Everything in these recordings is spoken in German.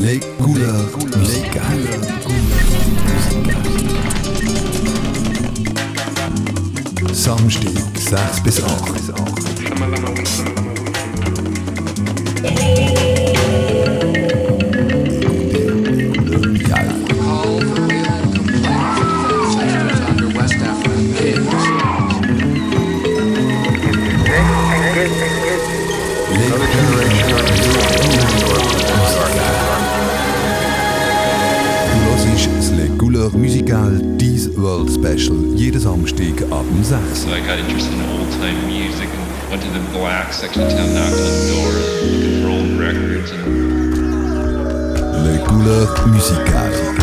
Les couleurs musicales. Samstag, 6 bis 8. Musicales, dein World Special, jeden Samstag ab dem 6. So I got interested in old time music and went to the black section of town, knocked on doors, looking for old records. And Les Couleurs Musicales.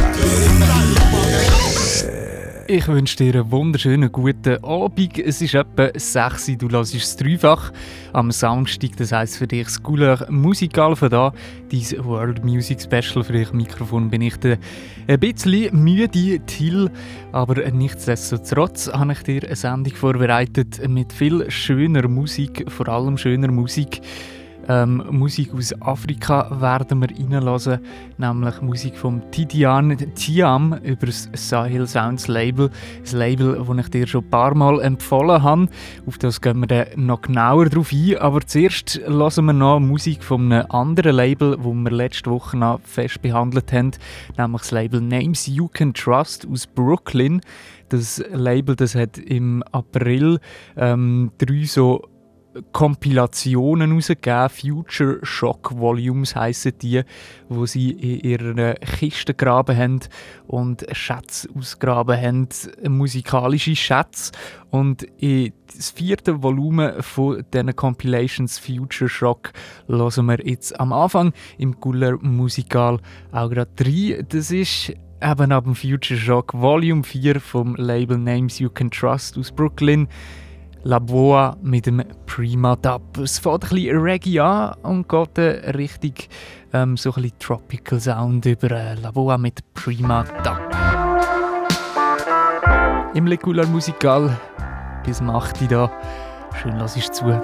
Ich wünsche dir einen wunderschönen guten Abend. Es ist etwa 6 Uhr, du hörst es dreifach am Samstag. Das heisst für dich das Couleur Musikal von da, dein World Music Special. Für dich Mikrofon bin ich ein bisschen müde Till, aber nichtsdestotrotz habe ich dir eine Sendung vorbereitet mit viel schöner Musik, vor allem schöner Musik. Ähm, Musik aus Afrika werden wir reinlassen, nämlich Musik von Tidiane Tiam über das Sahel Sounds Label. Ein Label, das ich dir schon ein paar Mal empfohlen habe. Auf das gehen wir dann noch genauer drauf ein. Aber zuerst hören wir noch Musik von einem anderen Label, das wir letzte Woche noch fest behandelt haben, nämlich das Label Names You Can Trust aus Brooklyn. Das Label das hat im April ähm, drei so Kompilationen rausgegeben, Future Shock Volumes heissen die, wo sie in ihrer Kiste gegraben haben und Schätze ausgraben haben, musikalische Schätze. Und das vierte Volumen von diesen Compilations Future Shock hören wir jetzt am Anfang im Cooler Musikal auch gerade rein. Das ist eben ab dem Future Shock Volume 4 vom Label Names You Can Trust aus Brooklyn. La Boa mit dem Prima Dub. Es fängt ein bisschen Reggae an und geht dann richtig ähm, so ein bisschen Tropical Sound über äh, La Boa mit Prima Dub. Im Lecular Musikal bis um 8 Uhr da. Schön, lass ich zu.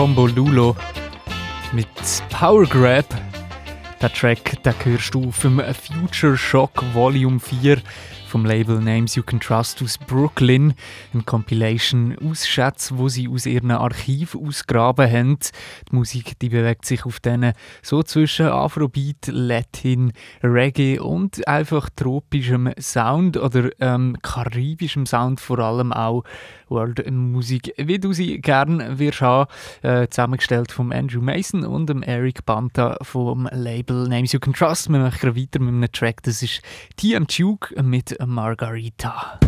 Combo Lulo mit Power Grab. Der Track den hörst du dem Future Shock Volume 4 vom Label Names You Can Trust aus Brooklyn. Eine Compilation aus Schätzen, wo sie aus ihrem Archiv ausgraben haben. Die Musik die bewegt sich auf diesen so zwischen Afrobeat, Latin, Reggae und einfach tropischem Sound oder ähm, karibischem Sound vor allem auch. World Musik, wie du sie gerne wirst haben, äh, zusammengestellt von Andrew Mason und dem Eric Banta vom Label Names You Can Trust. Wir machen weiter mit einem Track, das ist TM Duke mit Margarita.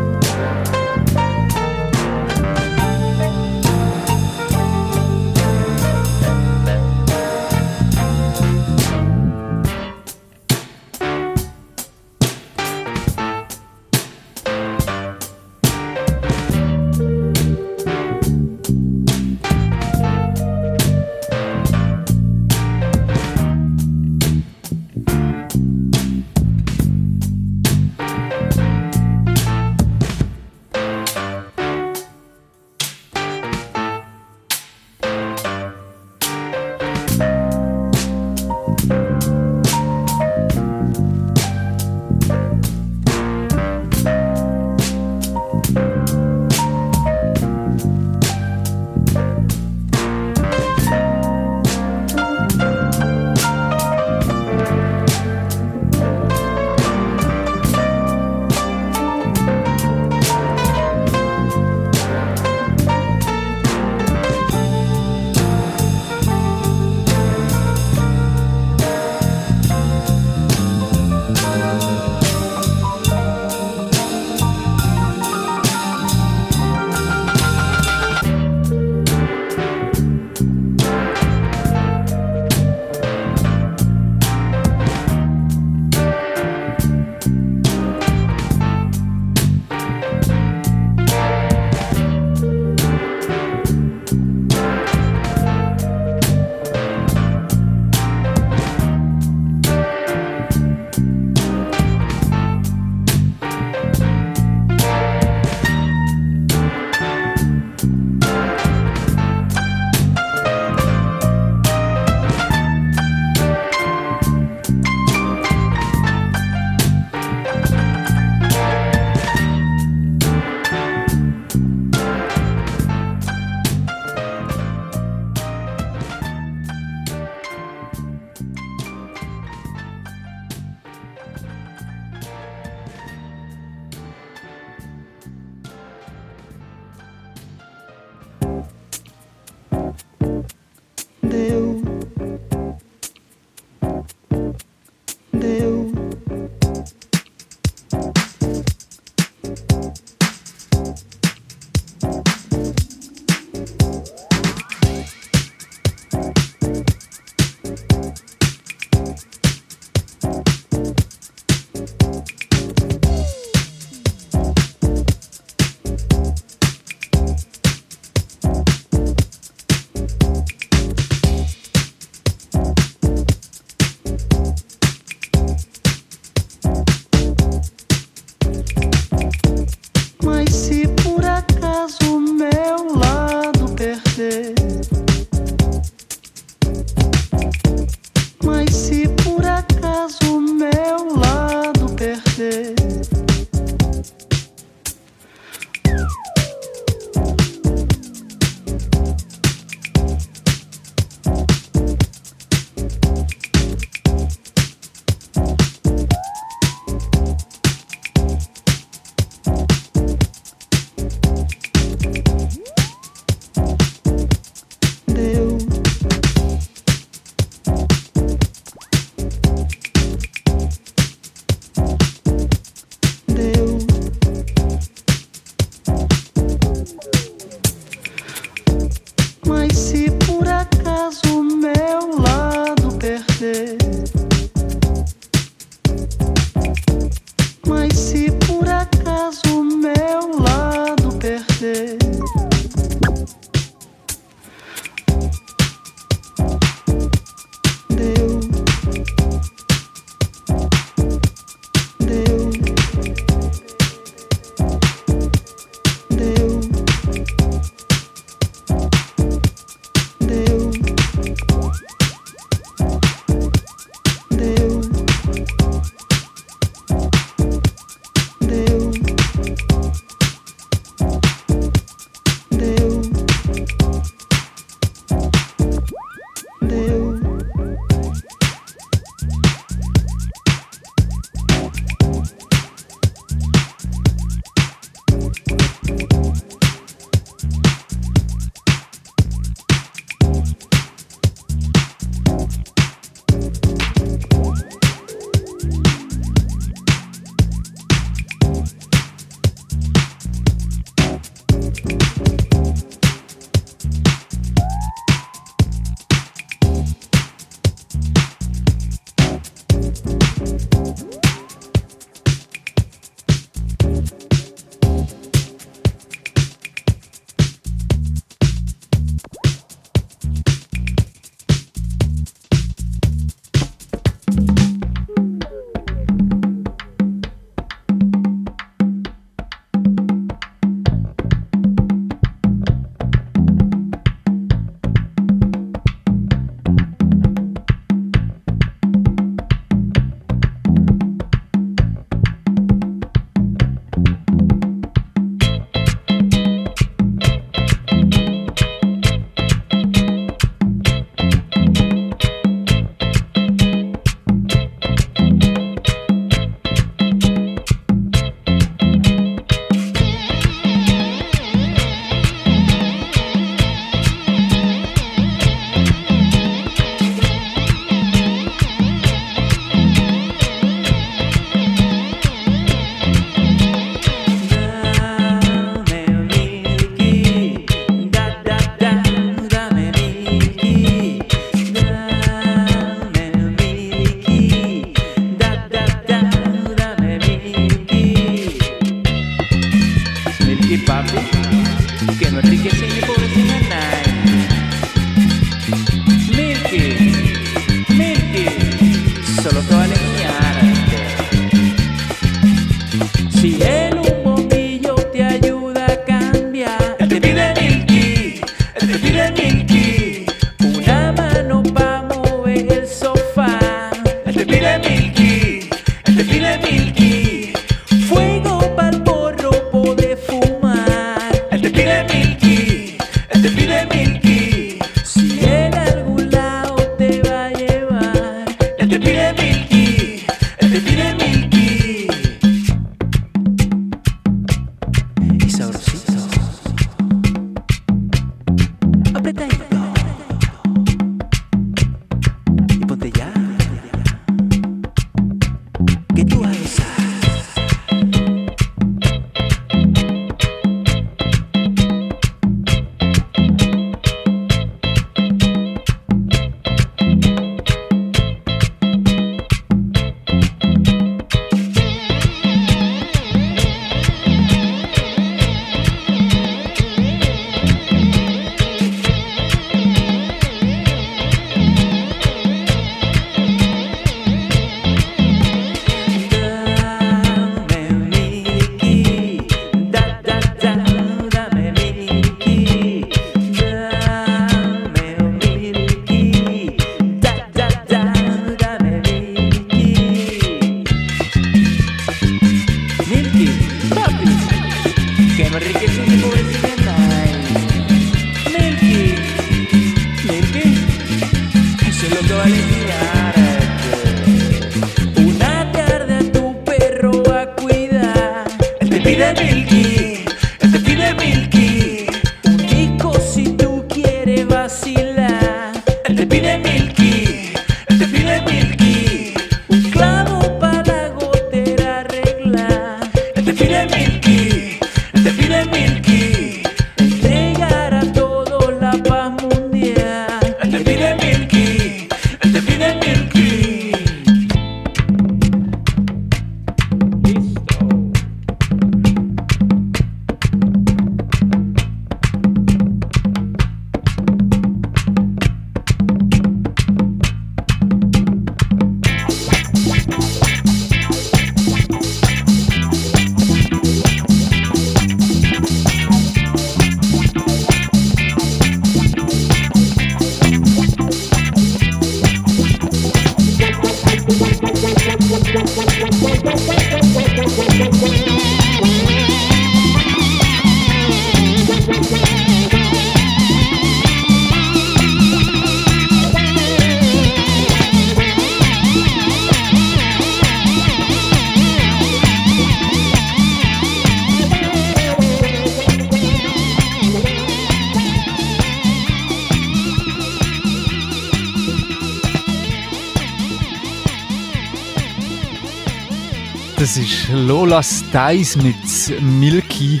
Lola Stice mit Milky.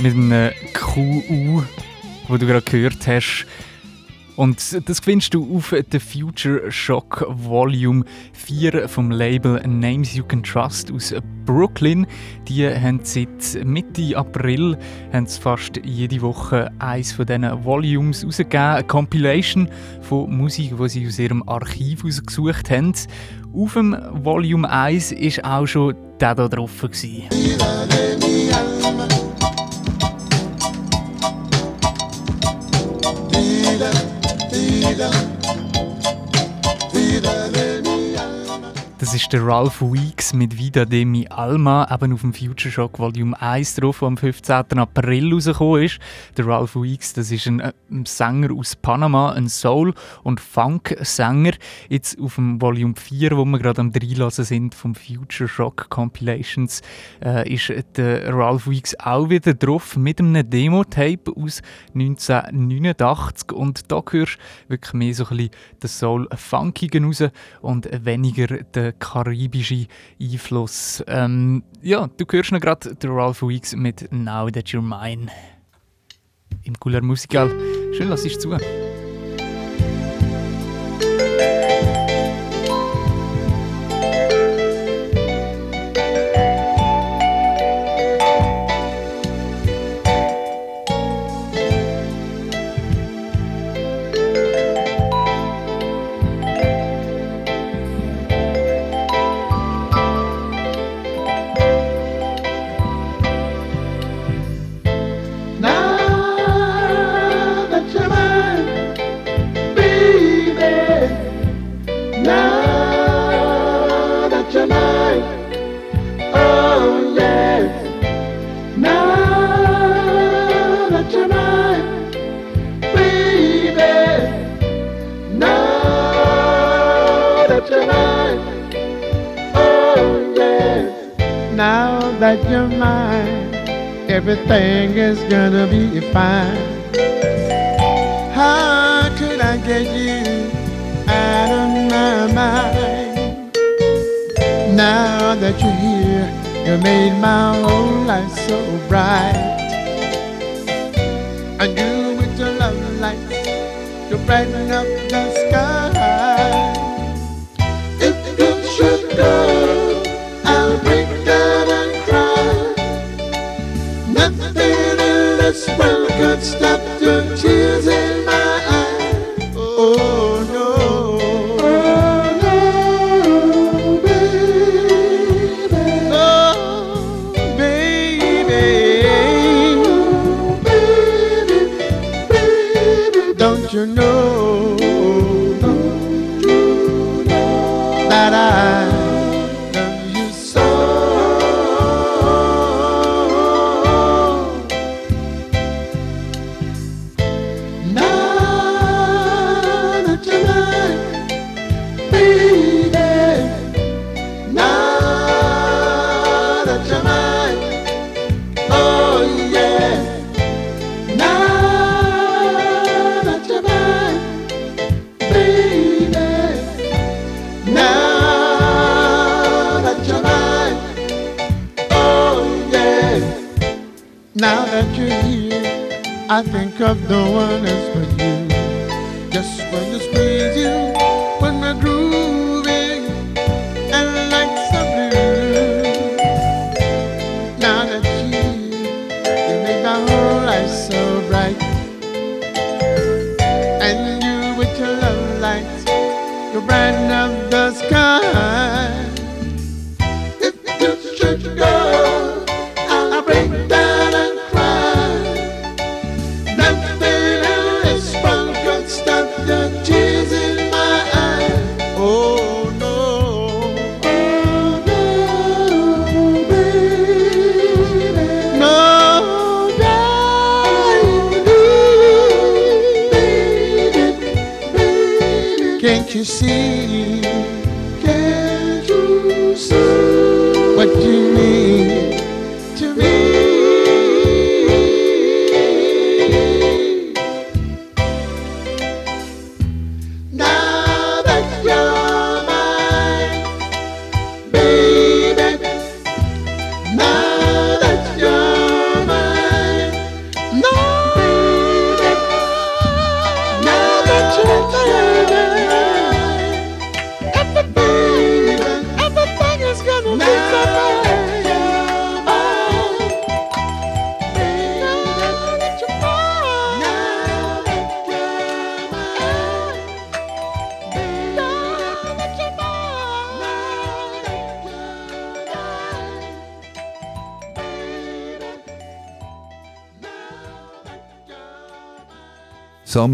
Mit einem QU, wo du gerade gehört hast. Und das findest du auf der Future Shock Volume 4 vom Label Names You Can Trust aus Brooklyn. Die haben seit Mitte April haben fast jede Woche eins von diesen Volumes rausgegeben. Eine Compilation von Musik, die sie aus ihrem Archiv rausgesucht haben. Auf dem Volume 1 war auch schon der da drauf. Gewesen. Das ist der Ralph Weeks mit Vida de mi Alma, eben auf dem Future Shock Volume 1 drauf, der am 15. April rausgekommen ist. Der Ralph Weeks, das ist ein, ein Sänger aus Panama, ein Soul- und Funk-Sänger. Jetzt auf dem Volume 4, wo wir gerade am Dreilassen sind, vom Future Shock Compilations, äh, ist der Ralph Weeks auch wieder drauf mit einem Demo-Tape aus 1989. Und da hörst du wirklich mehr so ein bisschen den Soul-Funkigen raus und weniger den karibischen Einfluss. Ähm, ja, du hörst noch gerade Ralph Weeks mit Now That You're Mine. Im Cooler Musical. Schön, lass es zu. That you're mine, everything is gonna be fine. How could I get you out of my mind? Now that you're here, you made my whole life so bright. I knew with your love lights, you brighten up the sky. If you should go, you know?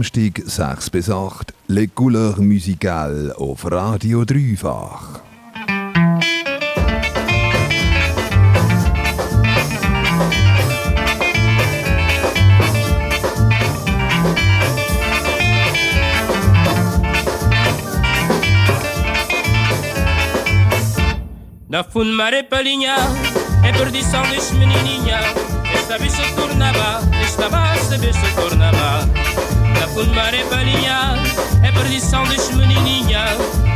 Samstag 6 bis 8, Le Couleur Musicale auf Radio Dreifach. Na fundo mare palinha, é perdição deste menininha. Esta bicha tornava, esta basta bicha tornava. Na mare palinha, é perdição deste menininha.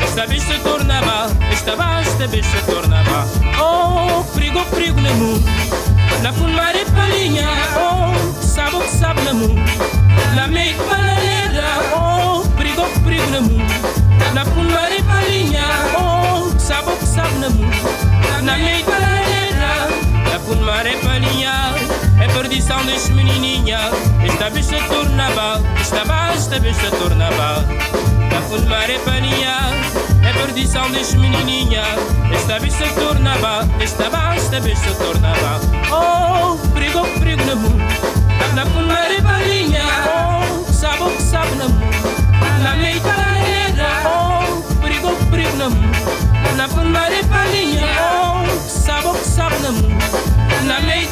Esta bicha tornava, esta basta bicha tornava. Oh, perigo, perigo no mundo. Na fundo mare palinha, oh, sabe o que sabe no mundo. Na meia bananeira, oh, perigo, perigo no mundo. Na fundo mare palinha, oh, sabe o que sabe no mundo. Na meia bananeira, na palinha, é perdição deste menininha. Esta bicha tornava, esta basta bicha tornava. Na fundo mare palinha, é perdição deste menininha. Esta bicha tornava, esta basta bicha tornava. Oh, perigo, perigo no mundo. Na fundo mare palinha, oh, sabe o que sabe no mundo. Na meia bananeira, oh, perigo, perigo no mundo. Na fundo mare palinha, oh, sabe o que sabe no mundo. Na meia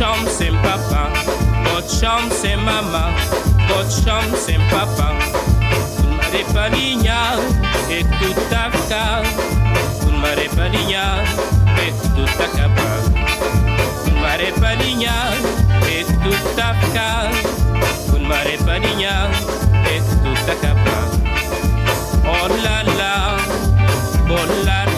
Votre chambre c'est papa, votre chambre c'est maman, votre chambre c'est papa. Un mare paligna e tutta ca, un mare paligna e tutta capa. Un mare paligna e tutta ca, un mare paligna e tutta capa. Oh la la, oh larga, oh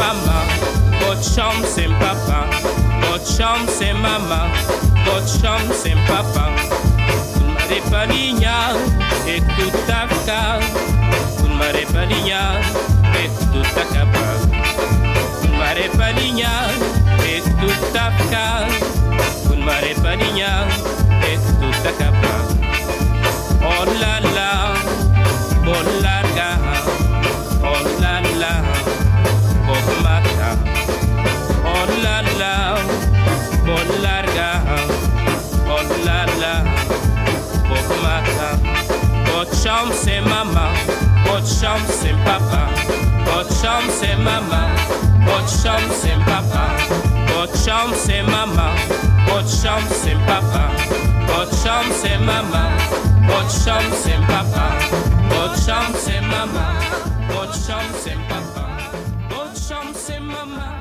maman, votre chambre c'est papa, votre chambre c'est maman, votre chambre c'est papa. Un mare paligna e tutta ca, un mare paligna e tutta capa. Un mare paligna e tutta ca, un mare paligna e tutta capa. Oh la la, oh larga, Votre chambre c'est maman, votre chambre c'est papa, votre chambre c'est maman, votre chambre c'est papa, votre chambre c'est maman, votre chambre c'est papa, votre chambre c'est maman, votre chambre c'est papa, votre chambre c'est maman, votre chambre c'est papa, votre chambre c'est maman,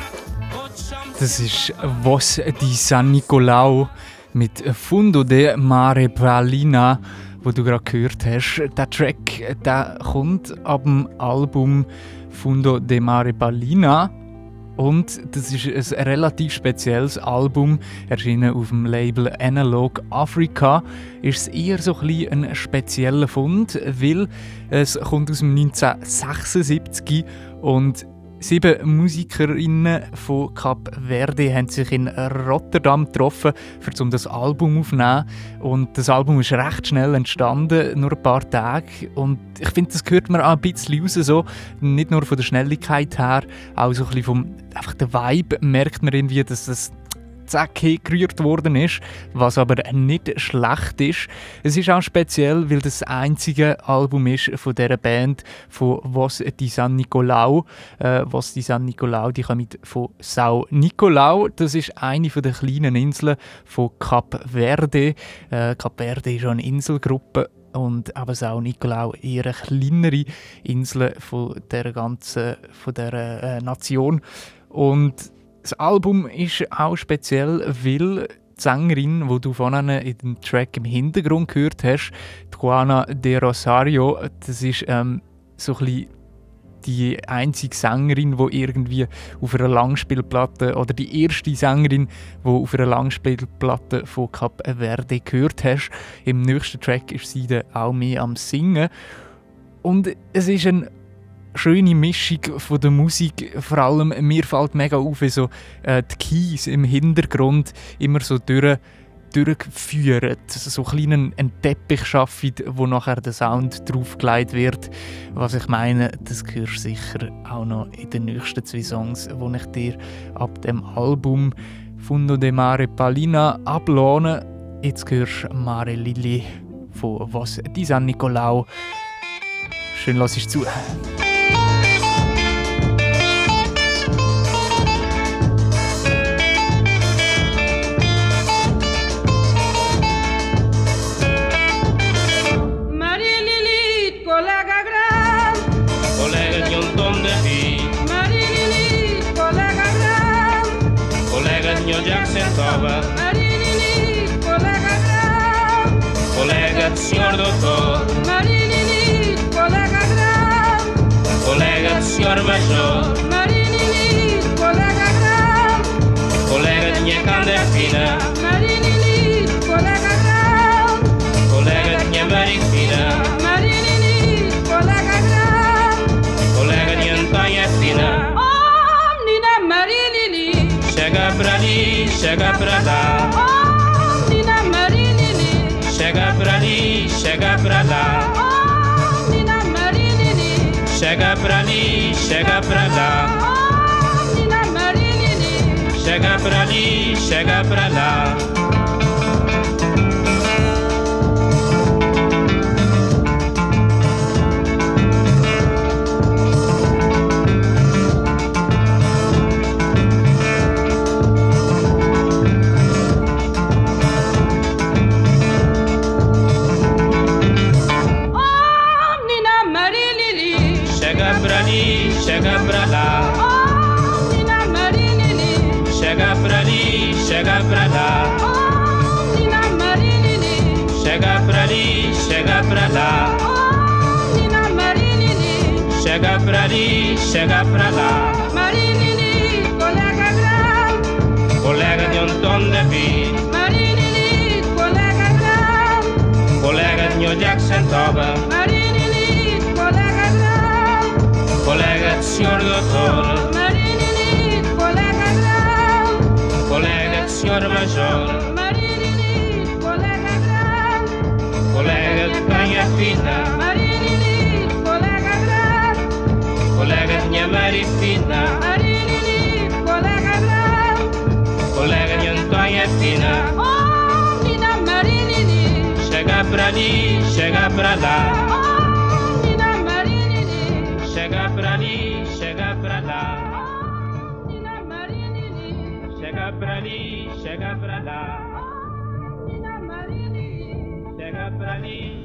Das ist Was di San Nicolao mit Fundo de Mare Pralina, wo du gerade gehört hast. Der Track der kommt ab dem Album Fundo de Mare Pralina. Und das ist ein relativ spezielles Album, erschienen auf dem Label Analog Africa. Ist es eher so ein, ein spezieller Fund, weil es kommt aus dem 1976 und Sieben Musikerinnen von Cap Verde haben sich in Rotterdam getroffen, um das Album aufzunehmen. Und das Album ist recht schnell entstanden, nur ein paar Tage. Und ich finde, das hört man auch ein bisschen raus, so. nicht nur von der Schnelligkeit her, auch so ein bisschen vom einfach der Vibe merkt man irgendwie, dass das zack gerührt worden ist, was aber nicht schlecht ist. Es ist auch speziell, weil das einzige Album ist von dieser Band von Was di San Nicolau. Äh, Was di San Nicolau, die kommt von Sao Nicolau. Das ist eine von der kleinen Inseln von Cap Verde. Äh, Cap Verde ist eine Inselgruppe und aber Sao Nicolau eher eine kleinere Insel von der ganzen von der äh, Nation und das Album ist auch speziell, weil die Sängerin, die du vorhin in dem Track im Hintergrund gehört hast, Juana de Rosario, das ist ähm, so ein bisschen die einzige Sängerin, die irgendwie auf einer Langspielplatte oder die erste Sängerin, die auf einer Langspielplatte von Cap Verde gehört hast. Im nächsten Track ist sie dann auch mehr am Singen. Und es ist ein schöne Mischung von der Musik. Vor allem mir fällt mega auf, wie so äh, die Keys im Hintergrund immer so durch, durchführen. So einen kleinen einen Teppich schaffen, wo nachher der Sound draufgelegt wird. Was ich meine, das hörst du sicher auch noch in den nächsten zwei Songs, die ich dir ab dem Album Fundo de Mare Palina ablohne. Jetzt hörst du Mare Lili von Was di San Nicolau. Schön, lass ich zu. tova. Marinini, colega gran. Colega, senyor doctor. Marinini, colega gran. Colega, senyor major. Marinini, colega gran. Colega, minha de fina. Chega pra lá, oh, menina Maria Lilith, chega pra ali, chega pra lá, oh, menina Maria Lilith, chega pra ali, chega pra lá, oh, menina Maria Lilith. chega pra ali, chega pra lá. Ali, chega pra lá. Marilili, colega grande. Colega de tom de vida. Marilili, colega grande. Colega de Jackson Toba. Marilili, colega grande. Colega de senhor doutor. Marilili, colega grande. Colega de senhor major. Marilili, colega grande. Colega de canha fina. Minha marifina. Marilili, colega grande. Colega de Antônia Fina. Oh, Nina Marilili. Chega pra ali, chega pra lá. Oh, Nina Marilili. Chega pra ali, chega pra lá. Oh, Nina Marilili. Chega pra ali, chega pra lá. Oh, Nina Marilili. Chega pra ali,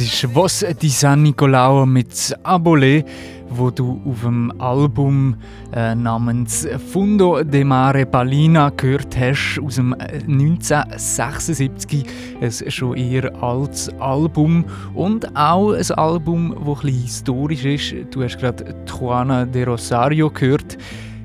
Das ist «Was di San Nicolao» mit «Abole», wo du auf dem Album äh, namens «Fundo de Mare Palina» gehört hast, aus dem 1976. Ein schon eher altes Album und auch ein Album, das ein historisch ist. Du hast gerade Juana de Rosario gehört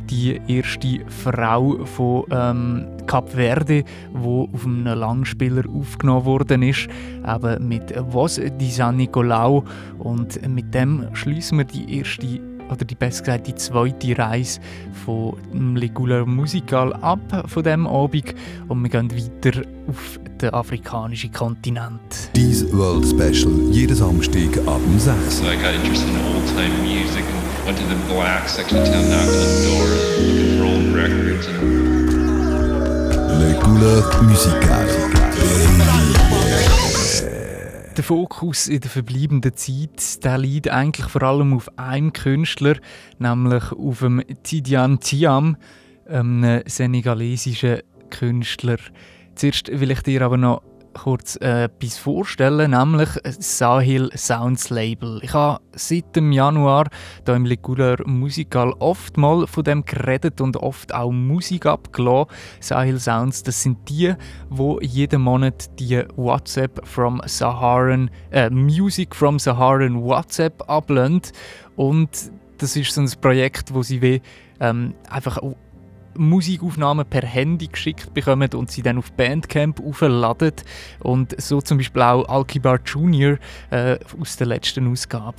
die erste Frau von ähm, Kap Verde, wo auf einem Langspieler aufgenommen worden ist, eben mit Was di San Nicolau und mit dem schließen wir die erste oder die besser gesagt die zweite Reise von dem Ligula Musical ab von dem Abend und wir gehen weiter auf den afrikanischen Kontinent. Dies World Special, jeden Samstag ab dem 6. So I got interested in old time music and went to the black section of town, knocked on doors, looking for old records and Le Couleur Musicale. Der Fokus in der verbleibenden Zeit der liegt eigentlich vor allem auf einem Künstler, nämlich auf dem Tidiane Thiam, einem senegalesischen Künstler. Zuerst will ich dir aber noch kurz äh, etwas vorstellen, nämlich Sahil Sounds Label. Ich habe seit dem Januar hier im Ligula Musical oft mal von dem geredet und oft auch Musik abgelassen. Sahil Sounds, das sind die, wo jeden Monat die WhatsApp from Saharan, äh, Music from Saharan WhatsApp ablösen. Und das ist so ein Projekt, wo sie wie, ähm, einfach Musikaufnahmen per Handy geschickt bekommen und sie dann auf Bandcamp aufladen. Und so zum Beispiel auch Alkibar Jr. Äh, aus der letzten Ausgabe.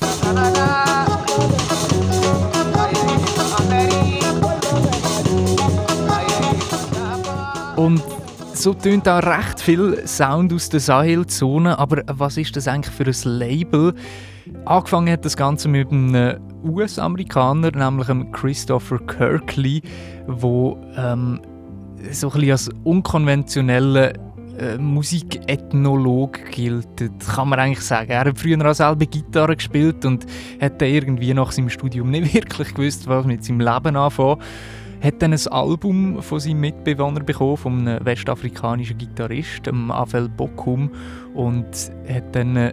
Und so tönt auch recht viel Sound aus der Sahel-Zone. Aber was ist das eigentlich für ein Label? Angefangen hat das Ganze mit einem US-Amerikaner, nämlich dem Christopher Kirkley, wo ähm, so ein bisschen als unkonventioneller äh, Musikethnologe gilt, kann man eigentlich sagen. Er hat früher auch selber Gitarre gespielt und hat dann irgendwie nach seinem Studium nicht wirklich gewusst, was mit seinem Leben anfangen hat dann ein Album von seinem Mitbewohner bekommen, von einem westafrikanischen Gitarrist, Avel Bokum, und hat dann äh,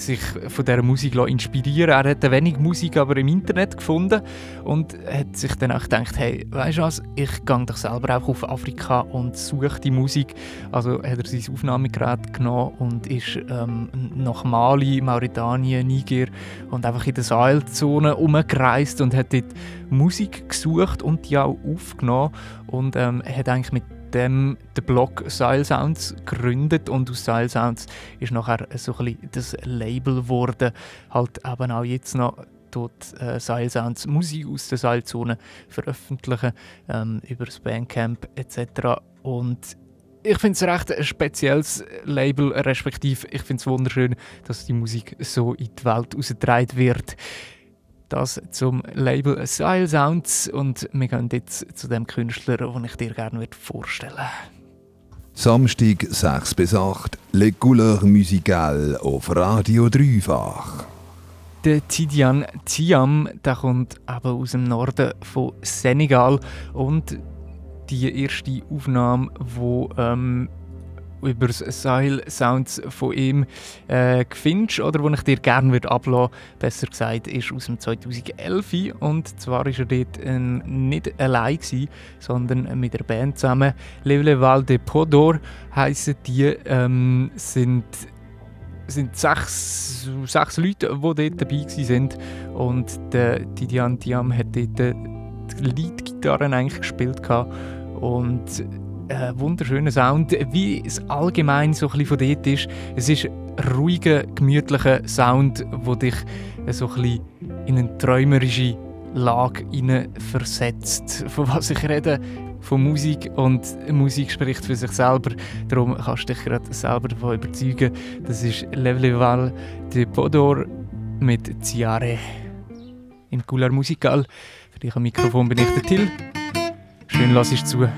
sich von dieser Musik inspirieren Er hat wenig Musik aber im Internet gefunden und hat sich dann auch gedacht, hey, weißt du was, ich gehe doch selber auch auf Afrika und suche die Musik. Also hat er sein Aufnahmegerät genommen und ist ähm, nach Mali, Mauretanien, Niger und einfach in der Sahelzone umgereist und hat dort Musik gesucht und die auch aufgenommen und ähm, hat eigentlich mit dem den Blog Style Sounds gegründet und aus Style Sounds ist nachher so ein bisschen das Label geworden, halt eben auch jetzt noch dort äh, Style Sounds Musik aus der Seilzone veröffentlichen ähm, über das Bandcamp etc. Und ich finde es recht ein spezielles Label, respektive ich finde es wunderschön, dass die Musik so in die Welt ausgetragen wird. Das zum Label Style Sounds und wir gehen jetzt zu dem Künstler, den ich dir gerne vorstellen würde. Samstag 6 bis 8, Le Couleur Musicale auf Radio Dreifach. Der Tidiane Thiam, der kommt eben aus dem Norden von Senegal und die erste Aufnahme, die ähm, über das Sahel Sounds von ihm äh, findest oder wo ich dir gerne würde besser gesagt, ist aus dem 2011 und zwar ist er dort äh, nicht allein gewesen, sondern mit der Band zusammen. Le Val de Podor heißen die, ähm, sind sind sechs, sechs Leute, die dort dabei waren. Und der Tidiane Diam hat dort die Leadgitarre eigentlich gespielt. Und äh, wunderschöner Sound, wie es allgemein so ein von dort ist. Es ist ruhiger, gemütlicher Sound, der dich so ein in eine träumerische Lage versetzt. Von was ich rede, von Musik und Musik spricht für sich selber. Darum kannst du dich gerade selber davon überzeugen. Das ist Levleval de Podor mit Ziare in Couleur Musical. Für dich am Mikrofon bin ich der Till. Schön lass ich zu.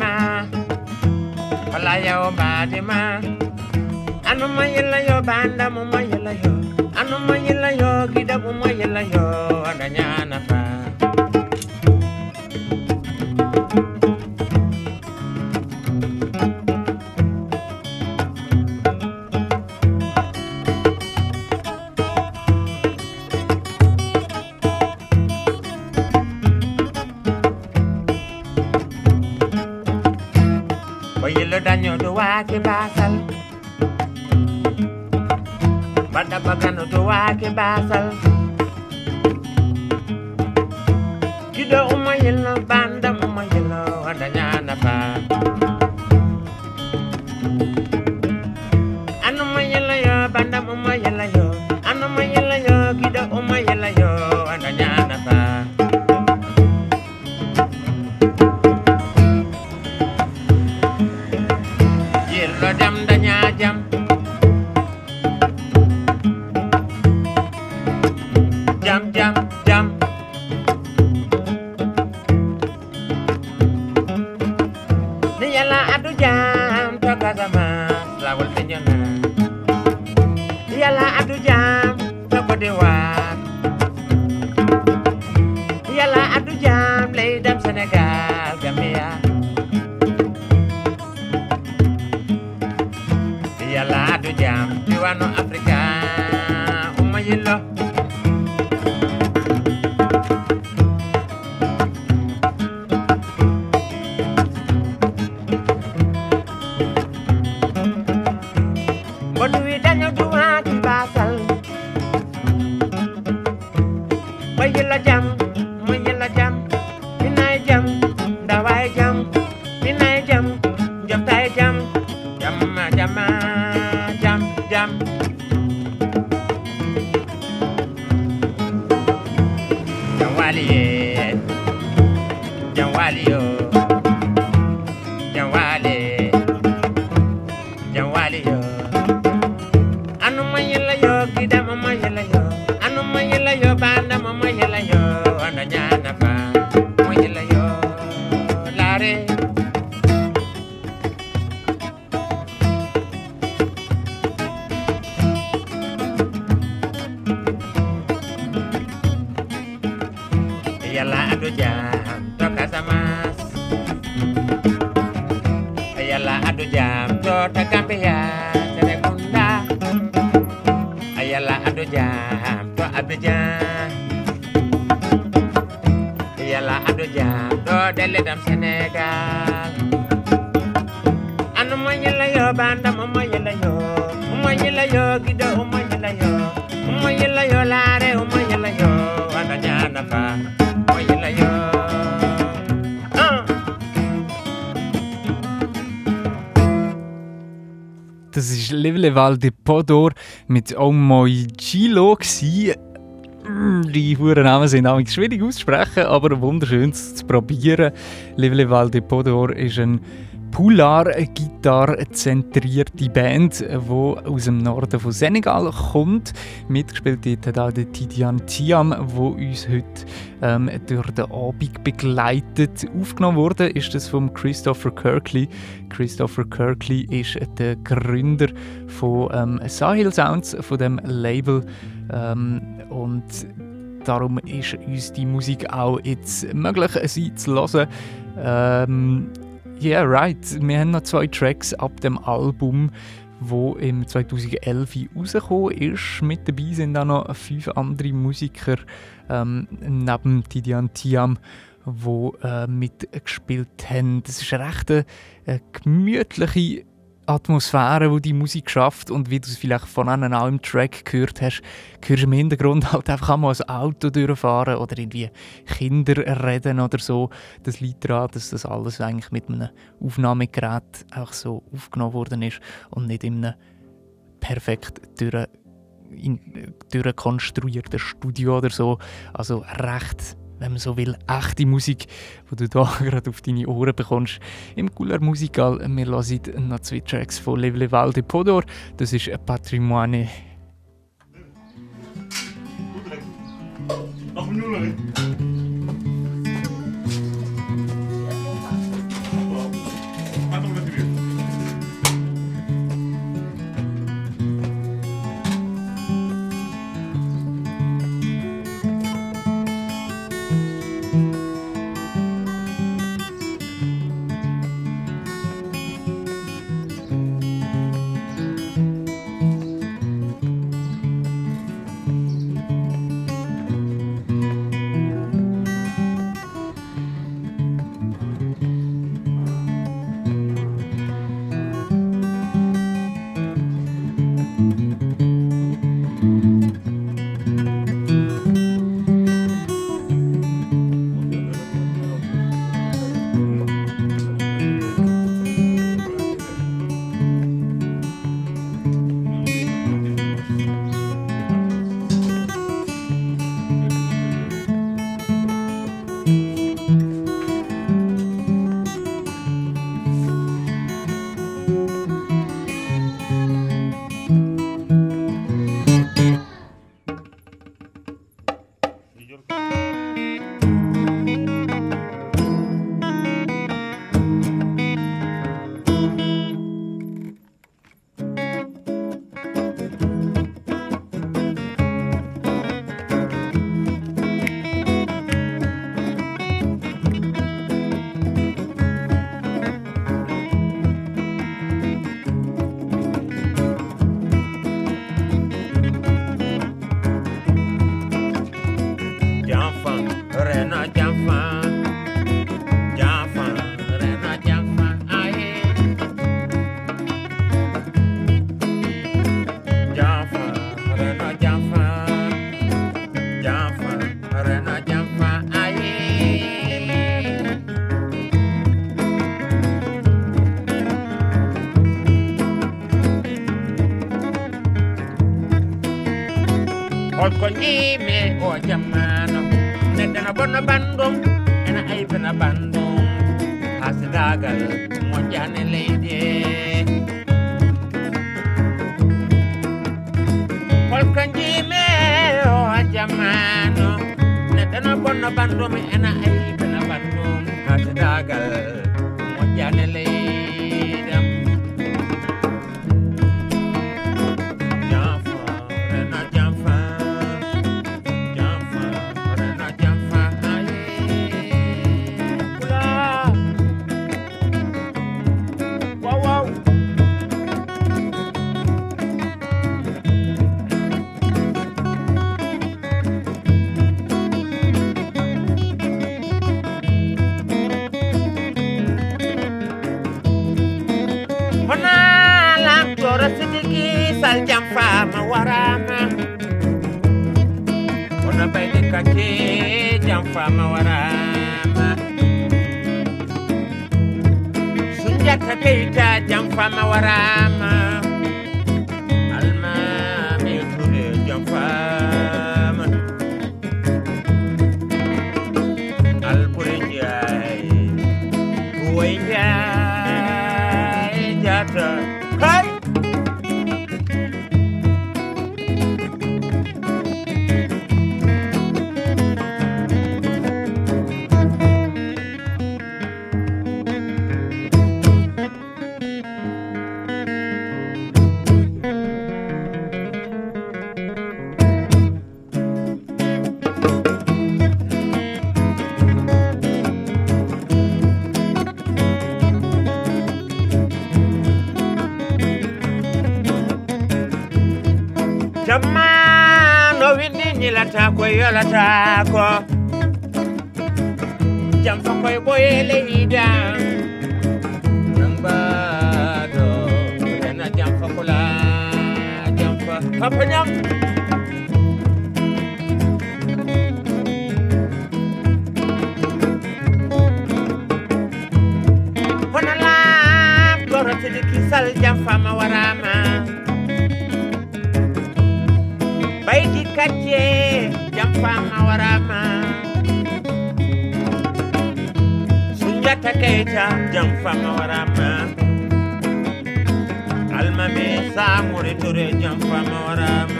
ma wala yo badi ma anu ma yela yo banda mo ma yela yo. Anu ma yela yo ah Das ist Level de Podor mit Omoy Gilo. gsi. Mm, Die huren Namen sind auch schwierig auszusprechen, aber wunderschön zu probieren. Level de Podor ist ein Pular-Gitarre-zentrierte Band, die aus dem Norden von Senegal kommt. Mitgespielt hat auch Tidian Tiam, der uns heute ähm, durch den Abend begleitet. Aufgenommen wurde ist das von Christopher Kirkley. Christopher Kirkley ist der Gründer von ähm, Sahil Sounds, von dem Label. Ähm, und darum ist uns die Musik auch jetzt möglich, sie zu hören. Ähm, yeah, right. Wir haben noch zwei Tracks ab dem Album, wo im 2011 rausgekommen ist. Mit dabei sind auch noch fünf andere Musiker ähm, neben Tidian Tiam, die äh, mitgespielt haben. Das ist eine recht äh, gemütliche Atmosphäre, die die Musik schafft und wie du es vielleicht von einem auch im Track gehört hast, hörst du im Hintergrund halt einfach einmal ein Auto durchfahren oder irgendwie Kinder reden oder so. Das liegt daran, dass das alles eigentlich mit einem Aufnahmegerät auch so aufgenommen worden ist und nicht in einem perfekt durch, in, durchkonstruierten Studio oder so. Also recht wenn man so will, echte Musik, die du da gerade auf deine Ohren bekommst. Im Cooler Musical, wir hören noch zwei Tracks von Level Valde Podor. Das ist Patrimoine. Janfan, woman and I sako jam so koy boyele idam nambado jam fa jam fa papa nyam hona la kisal jam famawarama. Sunjata keita jam famawarama. Almame samure ture jam famawarama.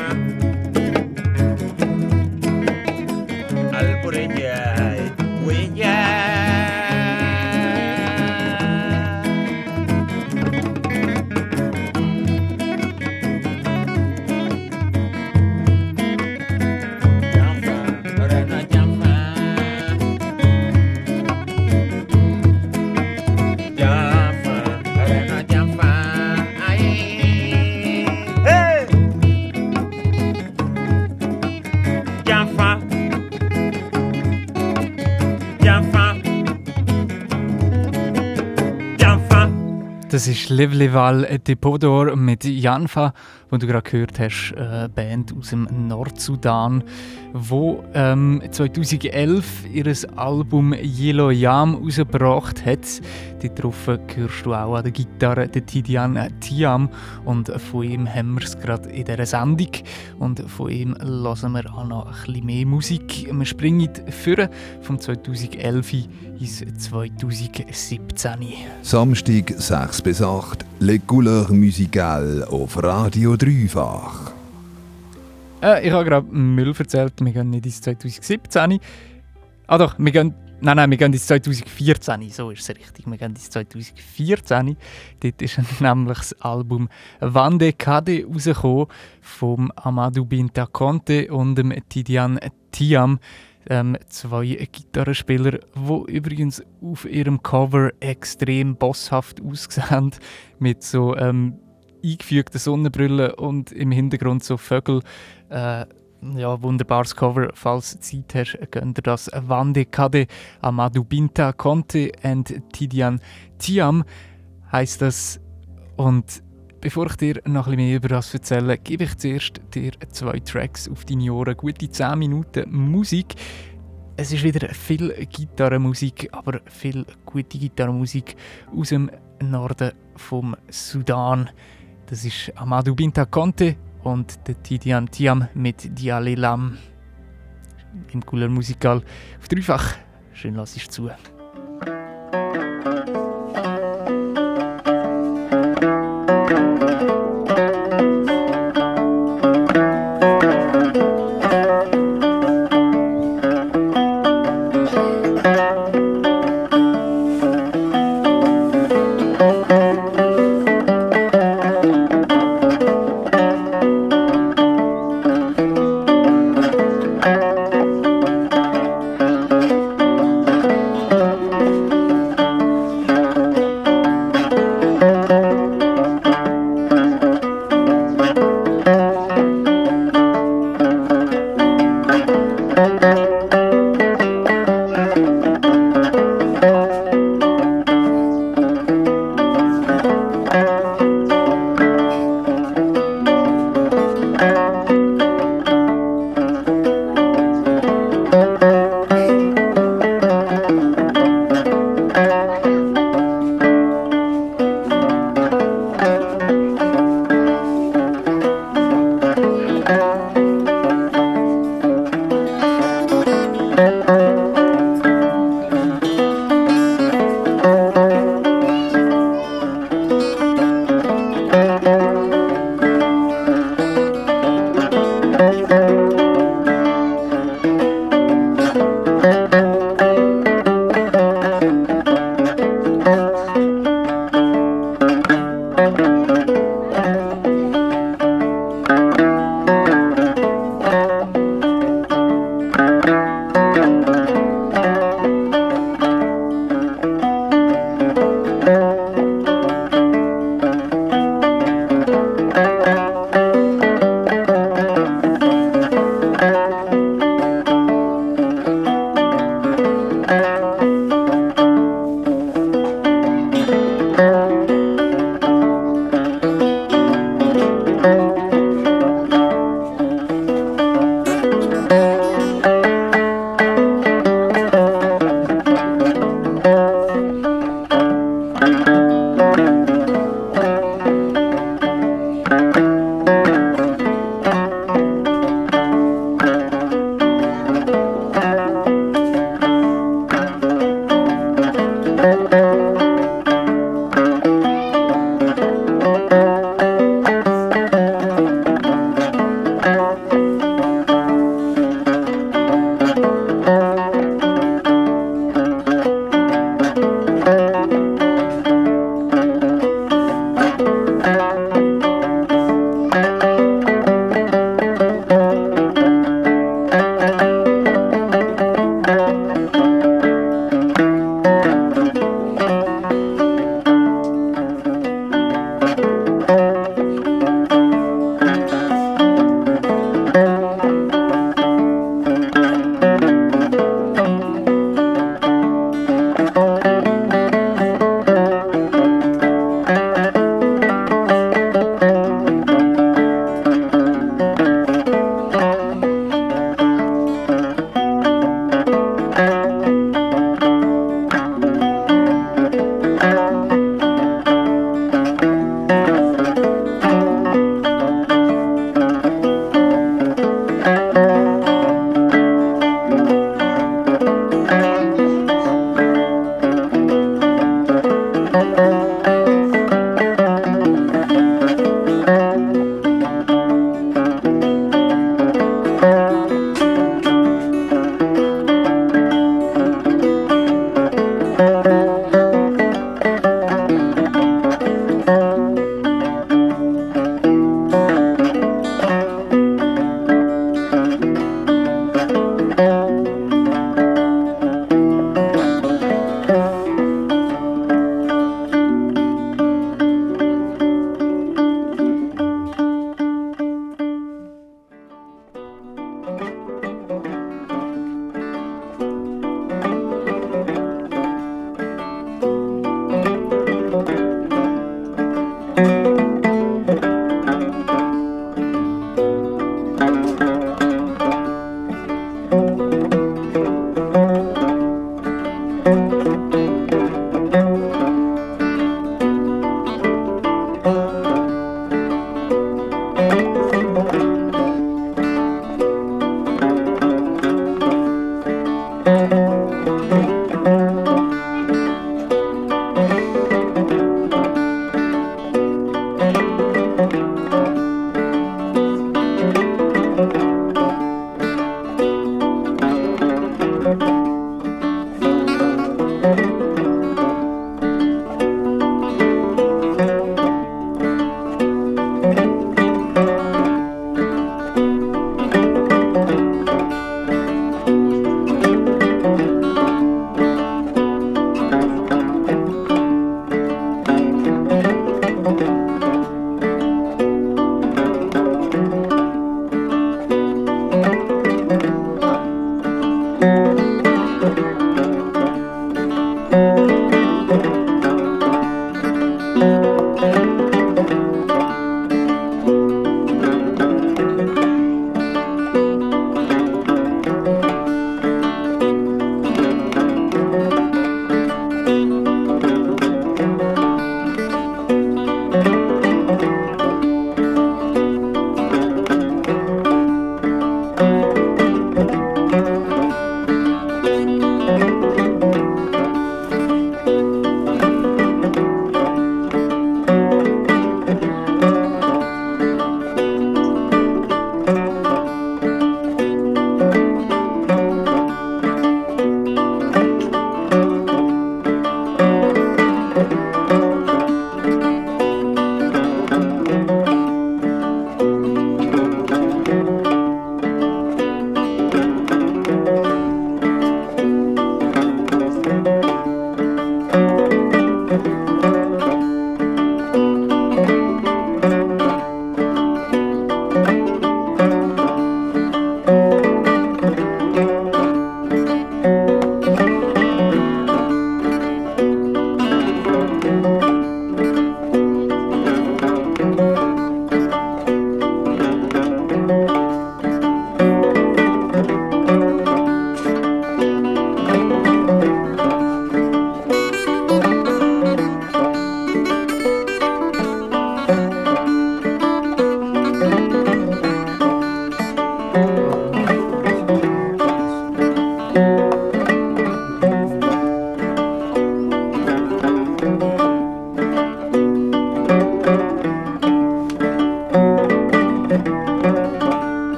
Das ist Livleval Depodor mit Janfa, wo du gerade gehört hast, eine Band aus dem Nordsudan, wo ähm, 2011 ihr Album Yellow Yam rausgebracht hat. Dort drauf hörst du auch an der Gitarre den Tidian Tiam und von ihm haben wir es gerade in dieser Sendung und von ihm hören wir auch noch ein bisschen mehr Musik. Wir springen führen vom 2011 ins 2017. Samstag 6 bis 8, Les Couleurs Musicales auf Radio Dreifach. Äh, ich habe gerade Müll erzählt, wir gehen nicht ins 2017. Ah doch, wir gehen, nein, nein, wir gehen ins 2014, so ist es richtig. Wir gehen ins 2014. Dort ist nämlich das Album Vande Kade rausgekommen vom Amadou Binta Conte und dem Tidian Tiam. Ähm, zwei Gitarrenspieler, die übrigens auf ihrem Cover extrem bosshaft aussehen, mit so ähm, eingefügten Sonnenbrillen und im Hintergrund so Vögel. Äh, ja, wunderbares Cover. Falls Zeit hast, könnt ihr das. Vande Kade Amadou Binta Conte and Tidian Tiam heisst das. Und bevor ich dir noch ein mehr über das erzähle, gebe ich zuerst dir zwei Tracks auf deine Ohren. Gute 10 Minuten Musik. Es ist wieder viel Gitarrenmusik, aber viel gute Gitarrenmusik aus dem Norden vom Sudan. Das ist Amadou Binta Conte und der Tidian Tiam mit Diale Lam. im Cooler Musikal auf dreifach. Schön lass ich zu.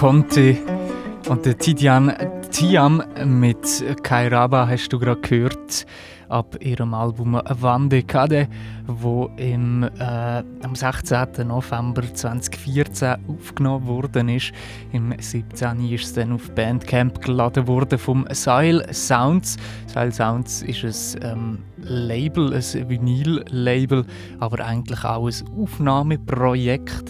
Conte und der Tidian Tiam mit Kairaba hast du gerade gehört ab ihrem Album Wande Kade, wo im, äh, am 16. November 2014 aufgenommen worden ist. Im 17. ist es dann auf Bandcamp geladen worden vom Seil Sounds. Seil Sounds ist ein ähm, Label, ein Vinyl-Label, aber eigentlich auch ein Aufnahmeprojekt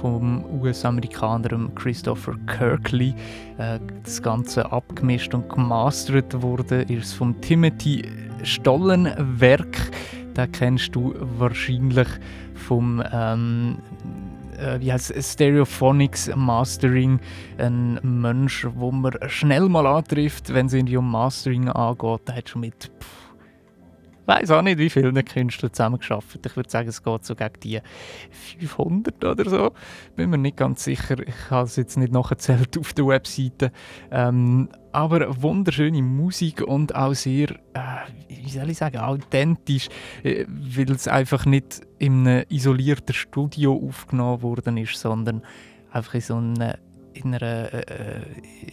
vom US-Amerikaner Christopher Kirkley. Äh, das Ganze abgemischt und gemastert wurde ist vom Timothy Stollenwerk. Den kennst du wahrscheinlich vom ähm, äh, wie heißt Stereophonics Mastering. Ein Mensch, wo man schnell mal antrifft, wenn es irgendwie um Mastering angeht. Der hat schon mit weiß auch nicht, wie viele Künstler zusammengearbeitet. Ich würde sagen, es geht so gegen die 500 oder so. Bin mir nicht ganz sicher. Ich habe es jetzt nicht nachgezählt auf der Webseite. Ähm, aber wunderschöne Musik und auch sehr, äh, wie soll ich sagen, authentisch, äh, weil es einfach nicht in einem isolierten Studio aufgenommen worden ist, sondern einfach in so einem in, einer, äh,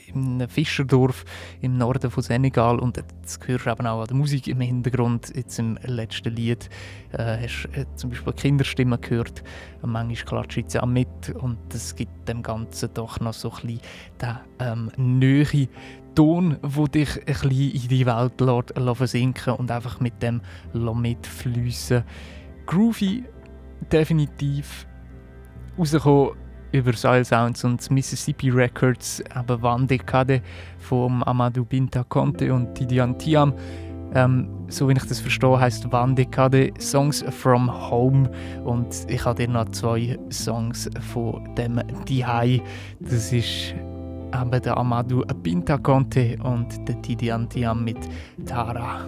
in einem Fischerdorf im Norden von Senegal und das hörst du eben auch an der Musik im Hintergrund. Jetzt im letzten Lied äh, hast du äh, zum Beispiel Kinderstimmen gehört, manchmal klatscht sie auch mit und das gibt dem Ganzen doch noch so ein bisschen den ähm, Nähe Ton, der dich ein bisschen in die Welt lässt, versinken und einfach mit dem mitfließen. Groovy, definitiv. Rausgekommen über Soil Sounds und Mississippi Records, aber Wandekade vom Amadou Binta Conte und Tidian Tiam. Ähm, so wie ich das verstehe, heißt Wandekade Songs from Home und ich habe dir noch zwei Songs von dem Dihai. Das ist eben der Amadou Binta Conte und der Tidian Tiam mit Tara.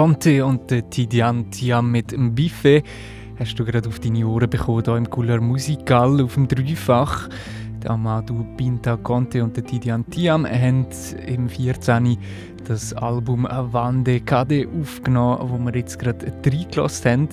Conte und der Tidian Tiam mit dem Buffet hast du gerade auf deine Ohren bekommen, hier im Cooler Musikal auf dem Dreifach. Der Amadou Binta Conte und der Tidian Tiam haben im 14 das Album Wande Kade aufgenommen, wo wir jetzt gerade reingelassen haben.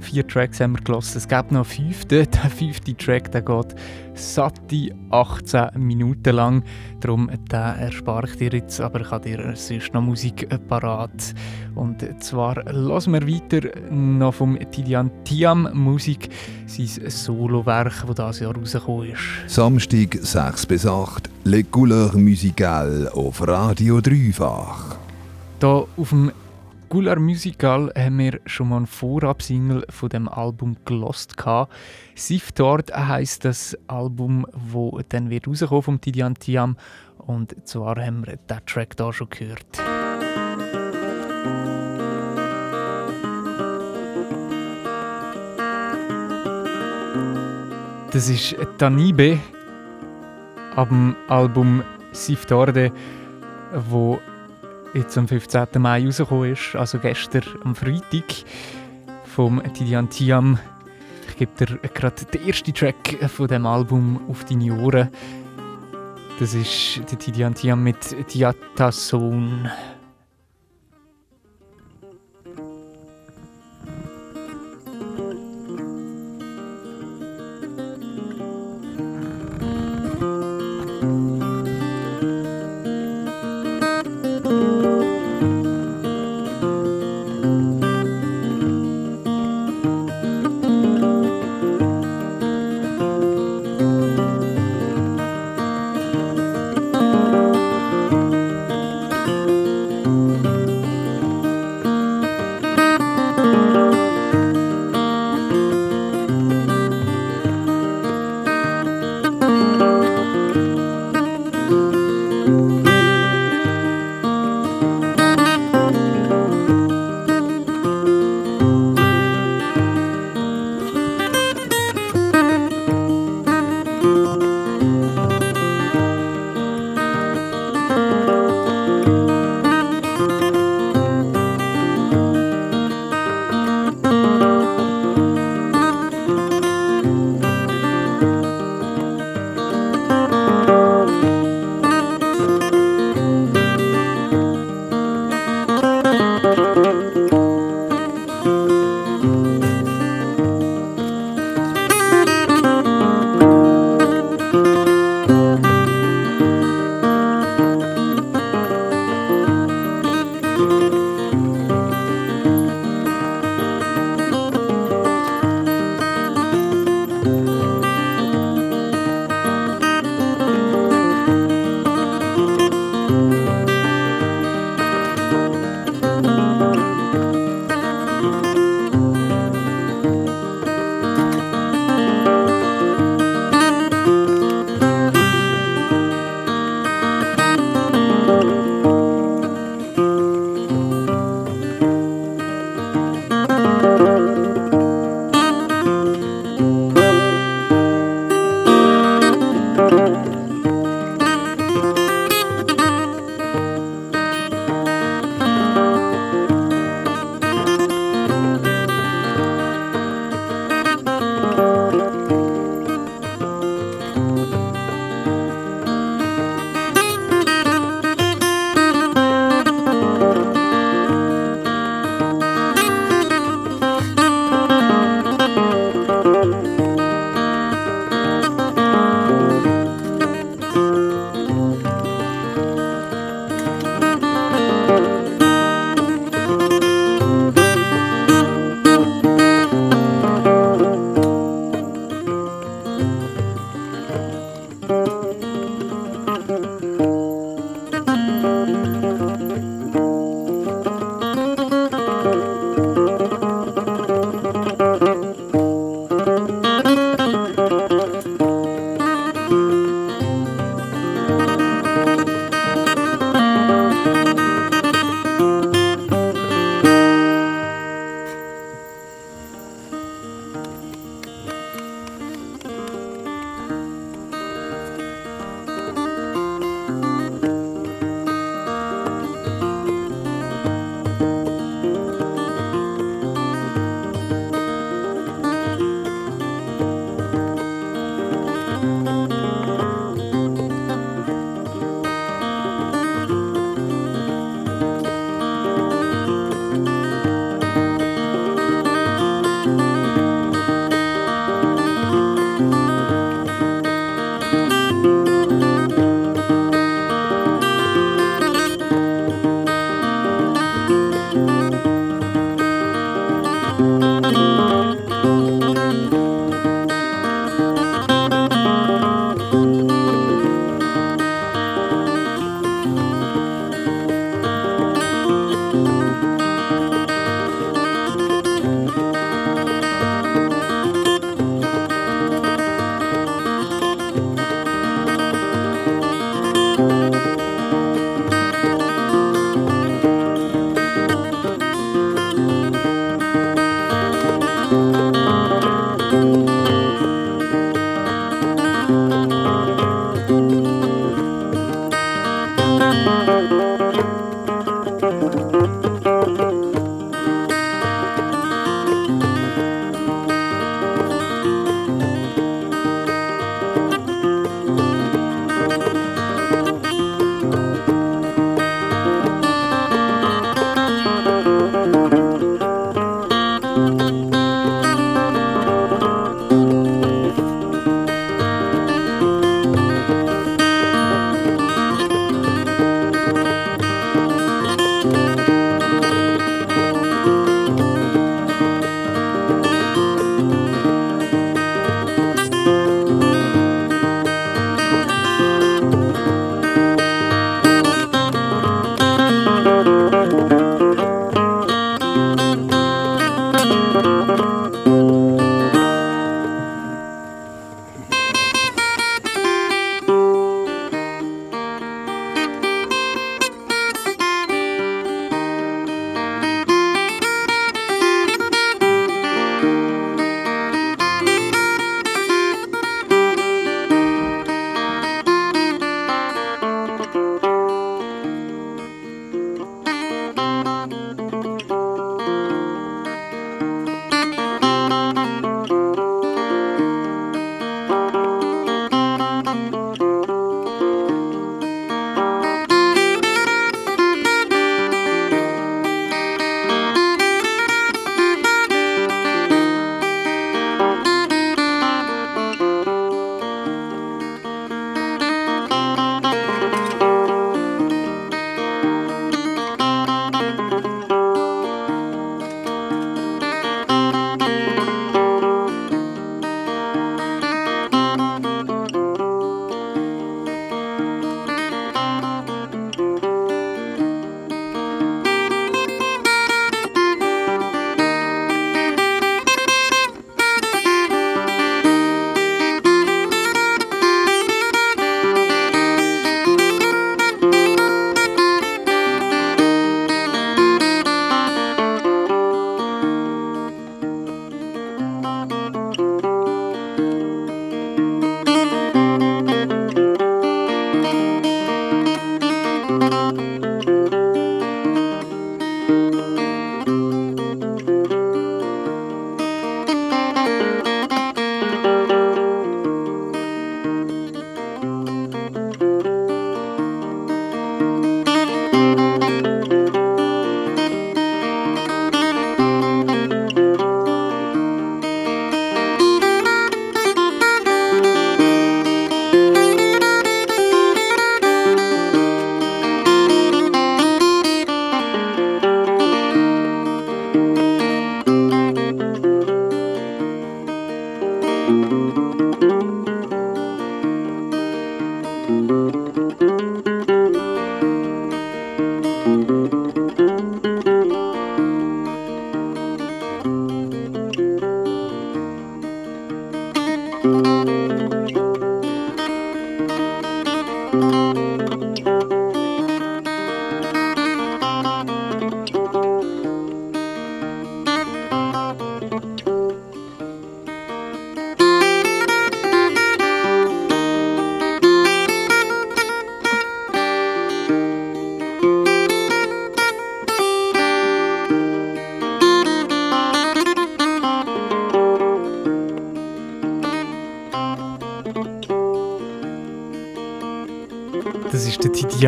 Vier Tracks haben wir gelassen. Es gibt noch einen fünften. Der fünfte Track der geht satte 18 Minuten lang. Darum erspare ich dir jetzt, aber ich habe dir sonst noch Musik parat. Und zwar hören wir weiter noch vom Tidian Tiam Musik, sein Solowerk, das dieses Jahr rausgekommen ist. Samstag 6 bis 8, Le Couleur Musical auf Radio Dreifach. Hier auf dem Gular Musical haben wir schon mal einen Vorab-Single von dem Album gelost Sif dort heisst das Album, wo dann wird rauskommen vom Tidian Tiam und zwar haben wir den Track da schon gehört. Das ist Tanibe ab dem Album Sif Torde, wo jetzt am 15. Mai rausgekommen ist, also gestern am Freitag vom Tidian Tiam. Ich gebe dir gerade den ersten Track von dem Album auf deine Ohren. Das ist der Tidian Tiam mit Diatason.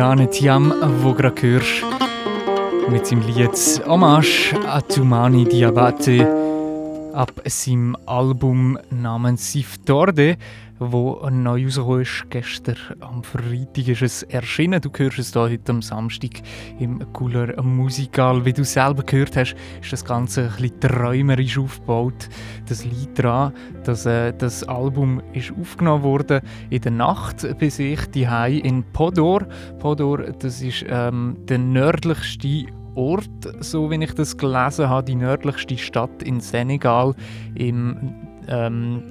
Tidiane Tiam, wo gerade hörst, mit seinem Lied Hommage a Tumani Diabate ab seinem Album namens Siftorde, wo neu rausgekommen ist. Gestern am Freitag ist es erschienen. Du hörst es hier heute am Samstag im Cooler Musikal. Wie du selber gehört hast, ist das Ganze ein bisschen träumerisch aufgebaut. Das liegt daran, dass äh, das Album ist aufgenommen wurde in der Nacht bis ich die in Podor. Podor, das ist ähm, der nördlichste Ort, so wie ich das gelesen habe, die nördlichste Stadt in Senegal im ähm,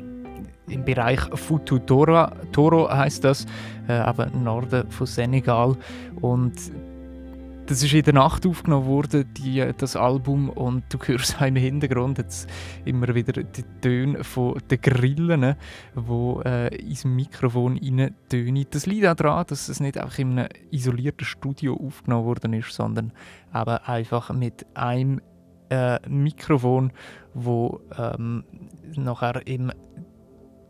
im Bereich Futu Toro, heißt das, äh, aber im Norden von Senegal. Und das ist in der Nacht aufgenommen worden, die, das Album, und du hörst auch im Hintergrund jetzt immer wieder die Töne von den Grillen, die äh, ins Mikrofon tönen. Das liegt auch daran, dass es nicht einfach in einem isolierten Studio aufgenommen worden ist, sondern eben einfach mit einem äh, Mikrofon, wo ähm, nachher im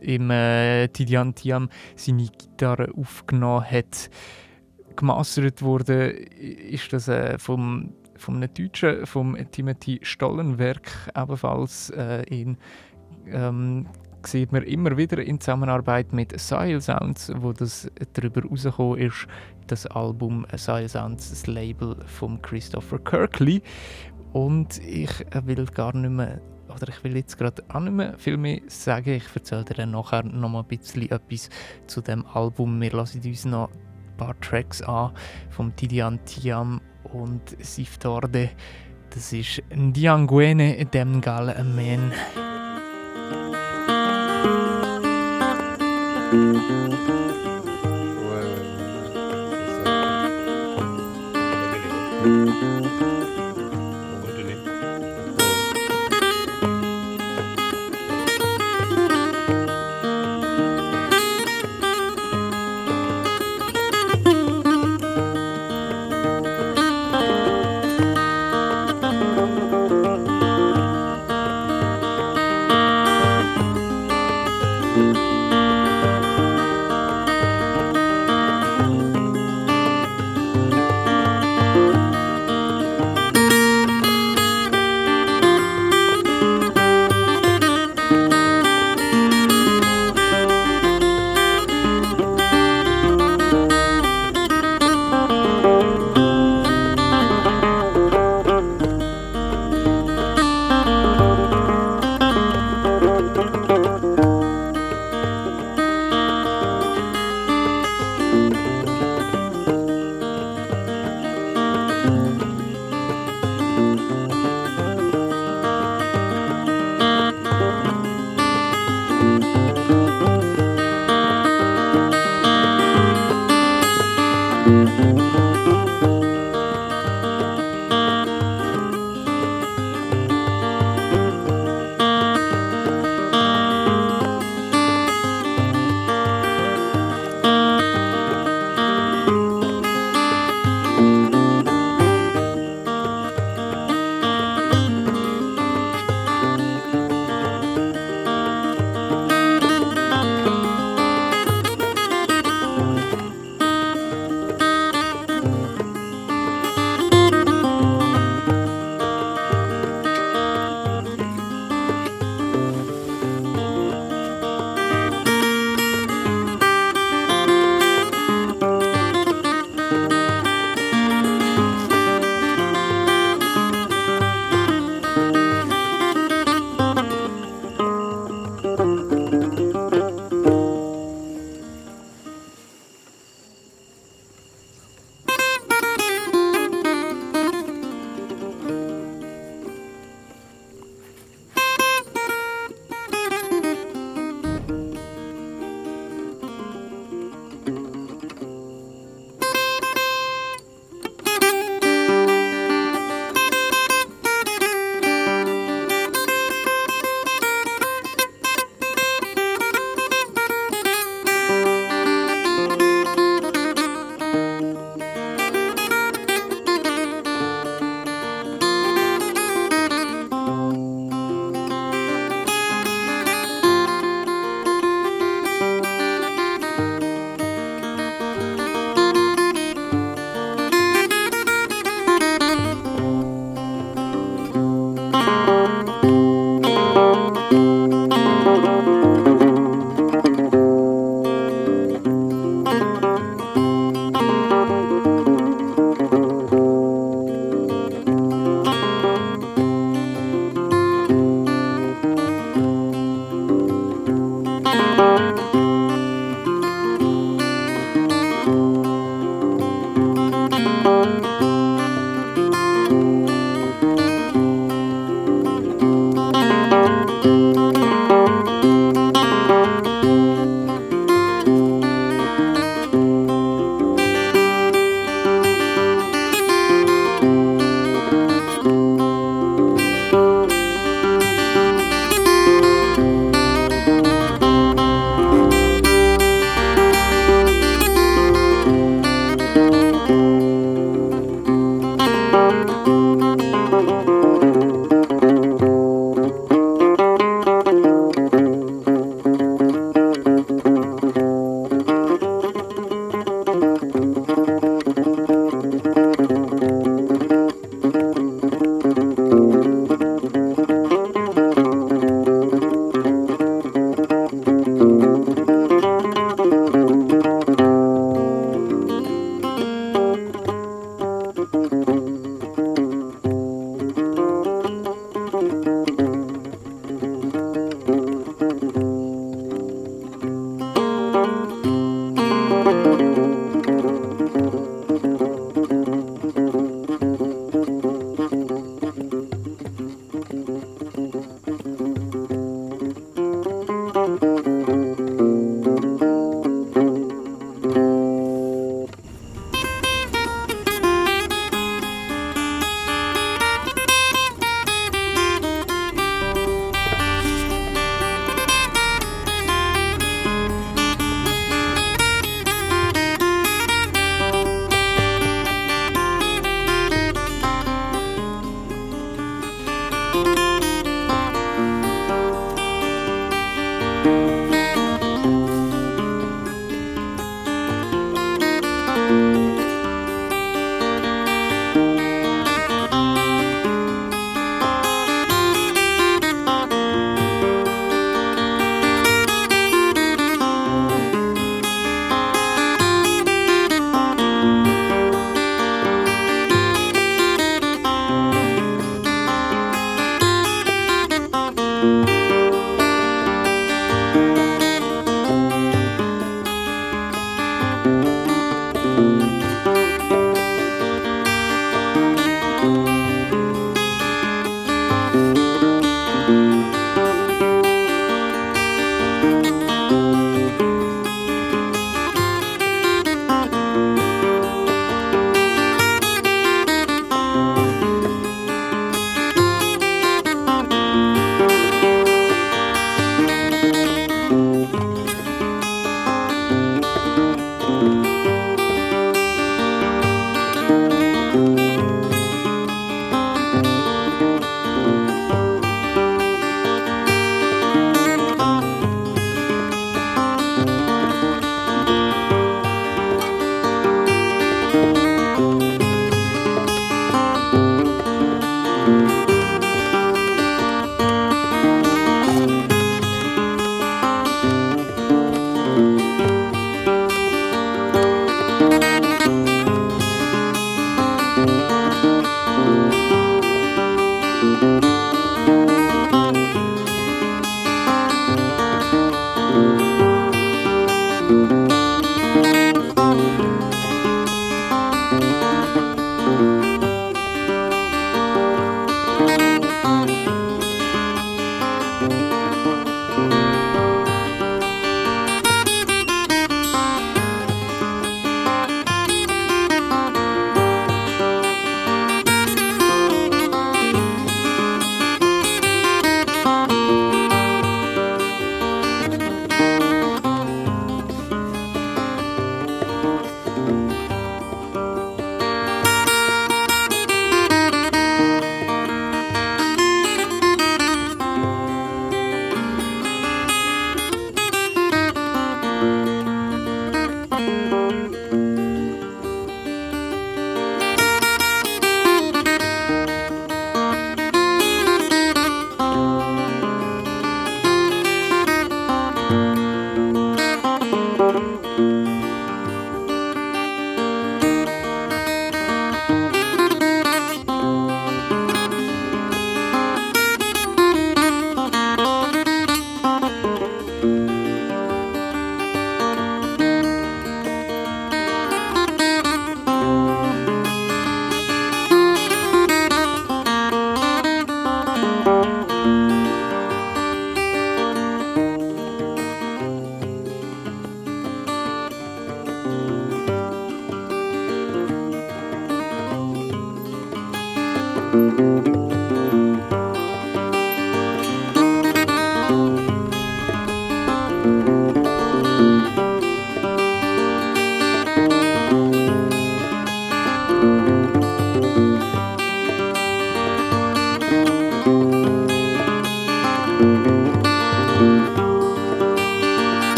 im äh, Tidian Tiam seine Gitarre aufgenommen hat. Gemastert wurde ist das äh, vom, vom Deutschen, vom Timothy Stollenwerk, ebenfalls äh, in ähm, sieht man immer wieder in Zusammenarbeit mit Sile Sounds, wo das darüber rausgekommen ist, das Album Sile Sounds, das Label von Christopher Kirkley. Und ich will gar nicht mehr oder ich will jetzt gerade auch nicht mehr viel mehr sagen. Ich erzähle dir dann nachher noch mal ein bisschen etwas zu dem Album. Wir lassen uns noch paar Tracks an vom Tidian Tiam und Siftorde. Das ist Ndianguene Demgal Men. Thank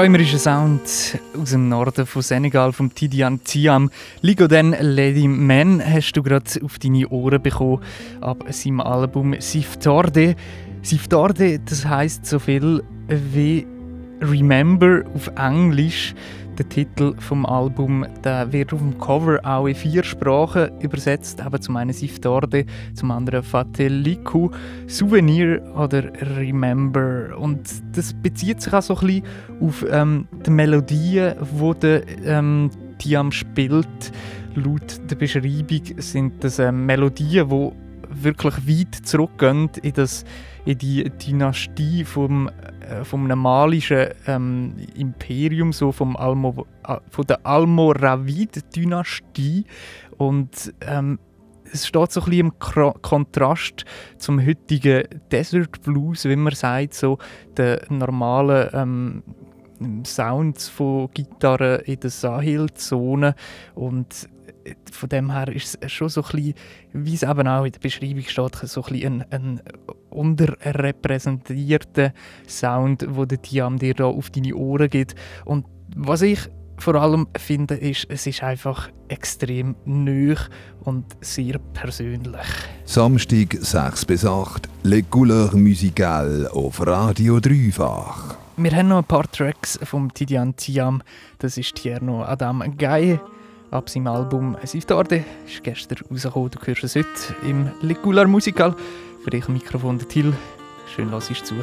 Träumerischer Sound aus dem Norden von Senegal, vom Tidian Thiam. Ligo den Lady Man hast du gerade auf deine Ohren bekommen ab seinem Album Siftarde. Siftarde, das heißt so viel wie Remember auf Englisch. Der Titel vom Album der wird auf dem Cover auch in vier Sprachen übersetzt. Eben zum einen Siftorde, zum anderen Fateliku, Souvenir oder Remember. Und das bezieht sich auch so ein bisschen auf ähm, die Melodien, die der ähm, Tiam spielt. Laut der Beschreibung sind das ähm, Melodien, die wirklich weit zurückgehen in, das, in die Dynastie vom, vom malischen ähm, Imperium, so vom Almo, äh, von der Almoravid-Dynastie. Und ähm, es steht so ein bisschen im Kra Kontrast zum heutigen Desert Blues, wie man sagt, so der normalen ähm, Sounds von Gitarren in der Sahel-Zone. Und von dem her ist es schon so ein bisschen, wie es eben auch in der Beschreibung steht, so ein bisschen ein, ein unterrepräsentierter Sound, wo der Tiam dir da auf deine Ohren gibt. Und was ich vor allem finde, ist, es ist einfach extrem nöch und sehr persönlich. Samstag 6 bis 8, Le Couleur Musicale auf Radio Dreifach. Wir haben noch ein paar Tracks vom Tidian Tiam. Das ist Tierno Adam Gaye ab seinem Album Siftarde. Ist gestern rausgekommen, du hörst es heute im Ligular Musical. Für dich am Mikrofon der Till. Schön, lass zu.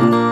Der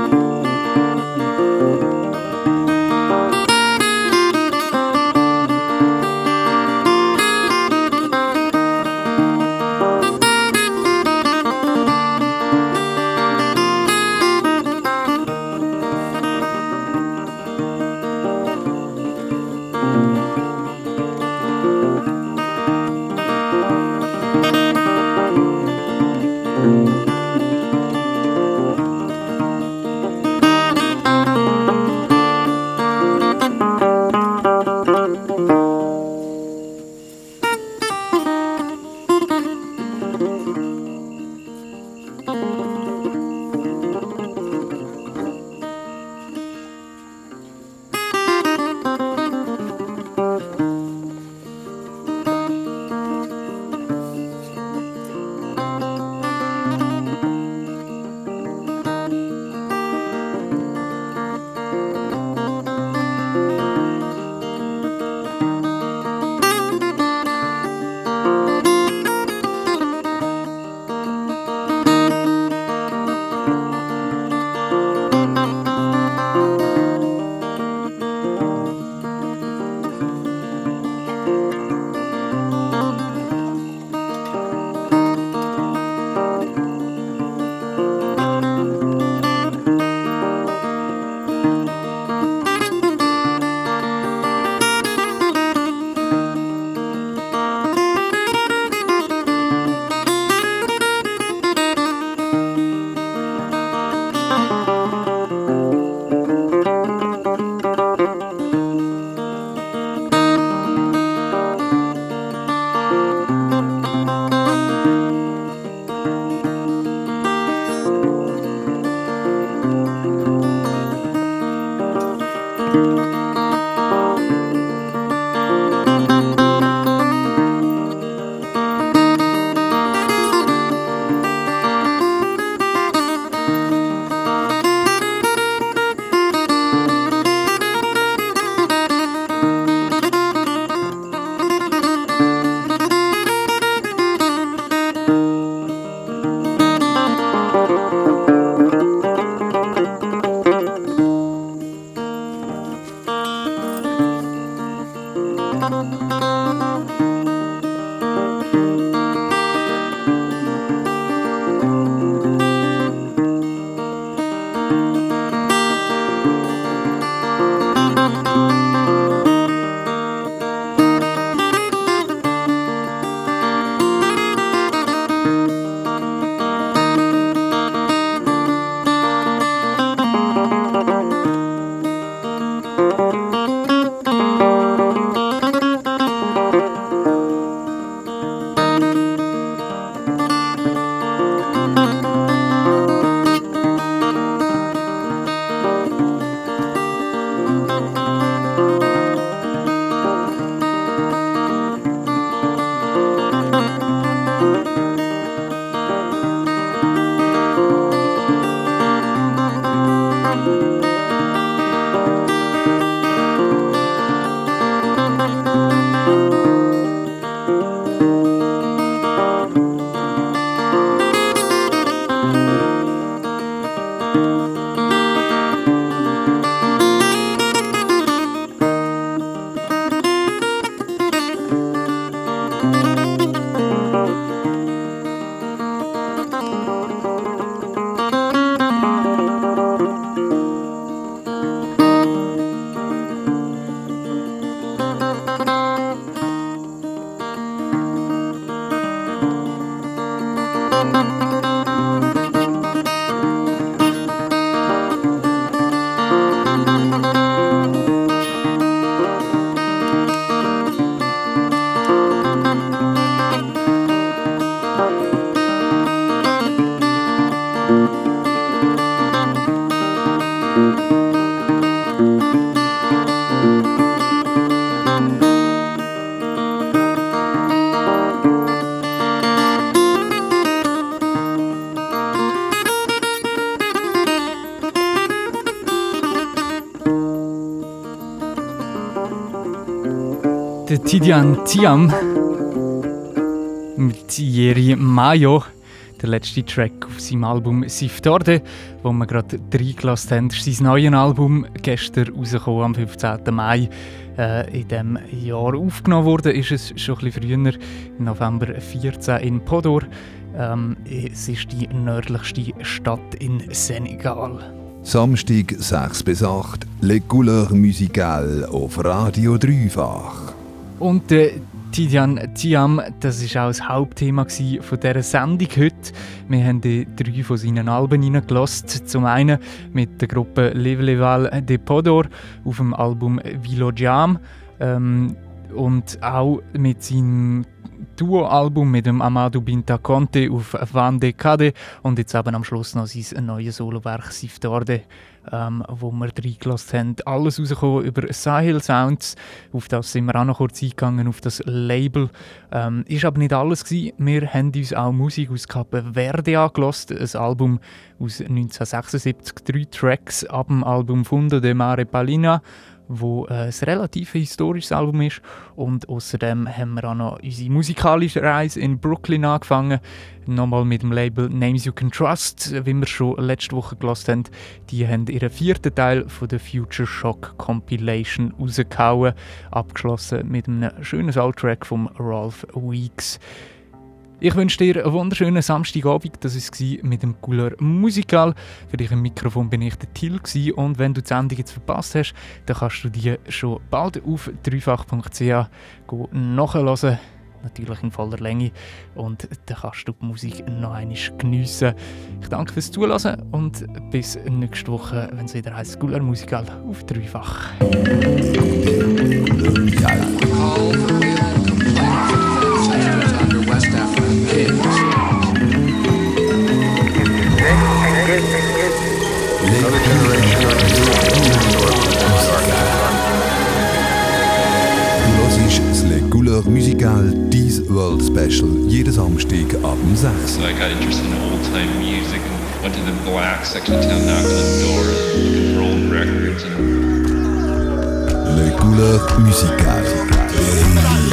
Tidian Tiam mit Yeri Mayo. Der letzte Track auf seinem Album Sif Torde, wo wir gerade reingelassen haben. Ist sein neues Album, gestern rausgekommen, am 15. Mai. Äh, in diesem Jahr aufgenommen wurde, ist es schon ein bisschen früher, im November 14 in Podor. Ähm, es ist die nördlichste Stadt in Senegal. Samstag 6 bis 8, Le Couleur Musicale auf Radio Dreifach. Und äh, Tidian Tiam, das war auch das Hauptthema von dieser Sendung heute. Wir haben die drei von seinen Alben reingelassen. Zum einen mit der Gruppe Leval de Podor auf dem Album Vilo Jam ähm, und auch mit seinem Duo-Album mit dem Amadou Binta Conte auf Van de Cade und jetzt eben am Schluss noch sein neues Solowerk Siftorde, ähm, wo wir reingelassen haben. Alles rausgekommen über Sahel Sounds, auf das sind wir auch noch kurz eingegangen, auf das Label. Ähm, ist aber nicht alles gewesen. Wir haben uns auch Musik aus Cape Verde angelassen, ein Album aus 1976, drei Tracks ab dem Album Fundo de Mare Palina wo äh, ein relativ historisches Album ist. Und außerdem haben wir auch noch unsere musikalische Reise in Brooklyn angefangen. Nochmal mit dem Label Names You Can Trust, wie wir schon letzte Woche gelassen haben. Die haben ihren vierten Teil von der Future Shock Compilation rausgehauen. Abgeschlossen mit einem schönen Soundtrack von Ralph Weeks. Ich wünsche dir einen wunderschönen Samstagabend. Das war mit dem Couleur Musical. Für dich im Mikrofon bin ich der Till. Und wenn du die Sendung jetzt verpasst hast, dann kannst du die schon bald auf dreifach.ch nachhören. Natürlich in voller Länge. Und dann kannst du die Musik noch einmal geniessen. Ich danke fürs Zuhören und bis nächste Woche, wenn es wieder heißt Couleur Musical auf dreifach. Couleur Musical Dies World Special jeden Samstag ab dem 6. So I got interested in old time music and went to the black section of town, knocking on doors, looking for old records and Le Couleur Musical.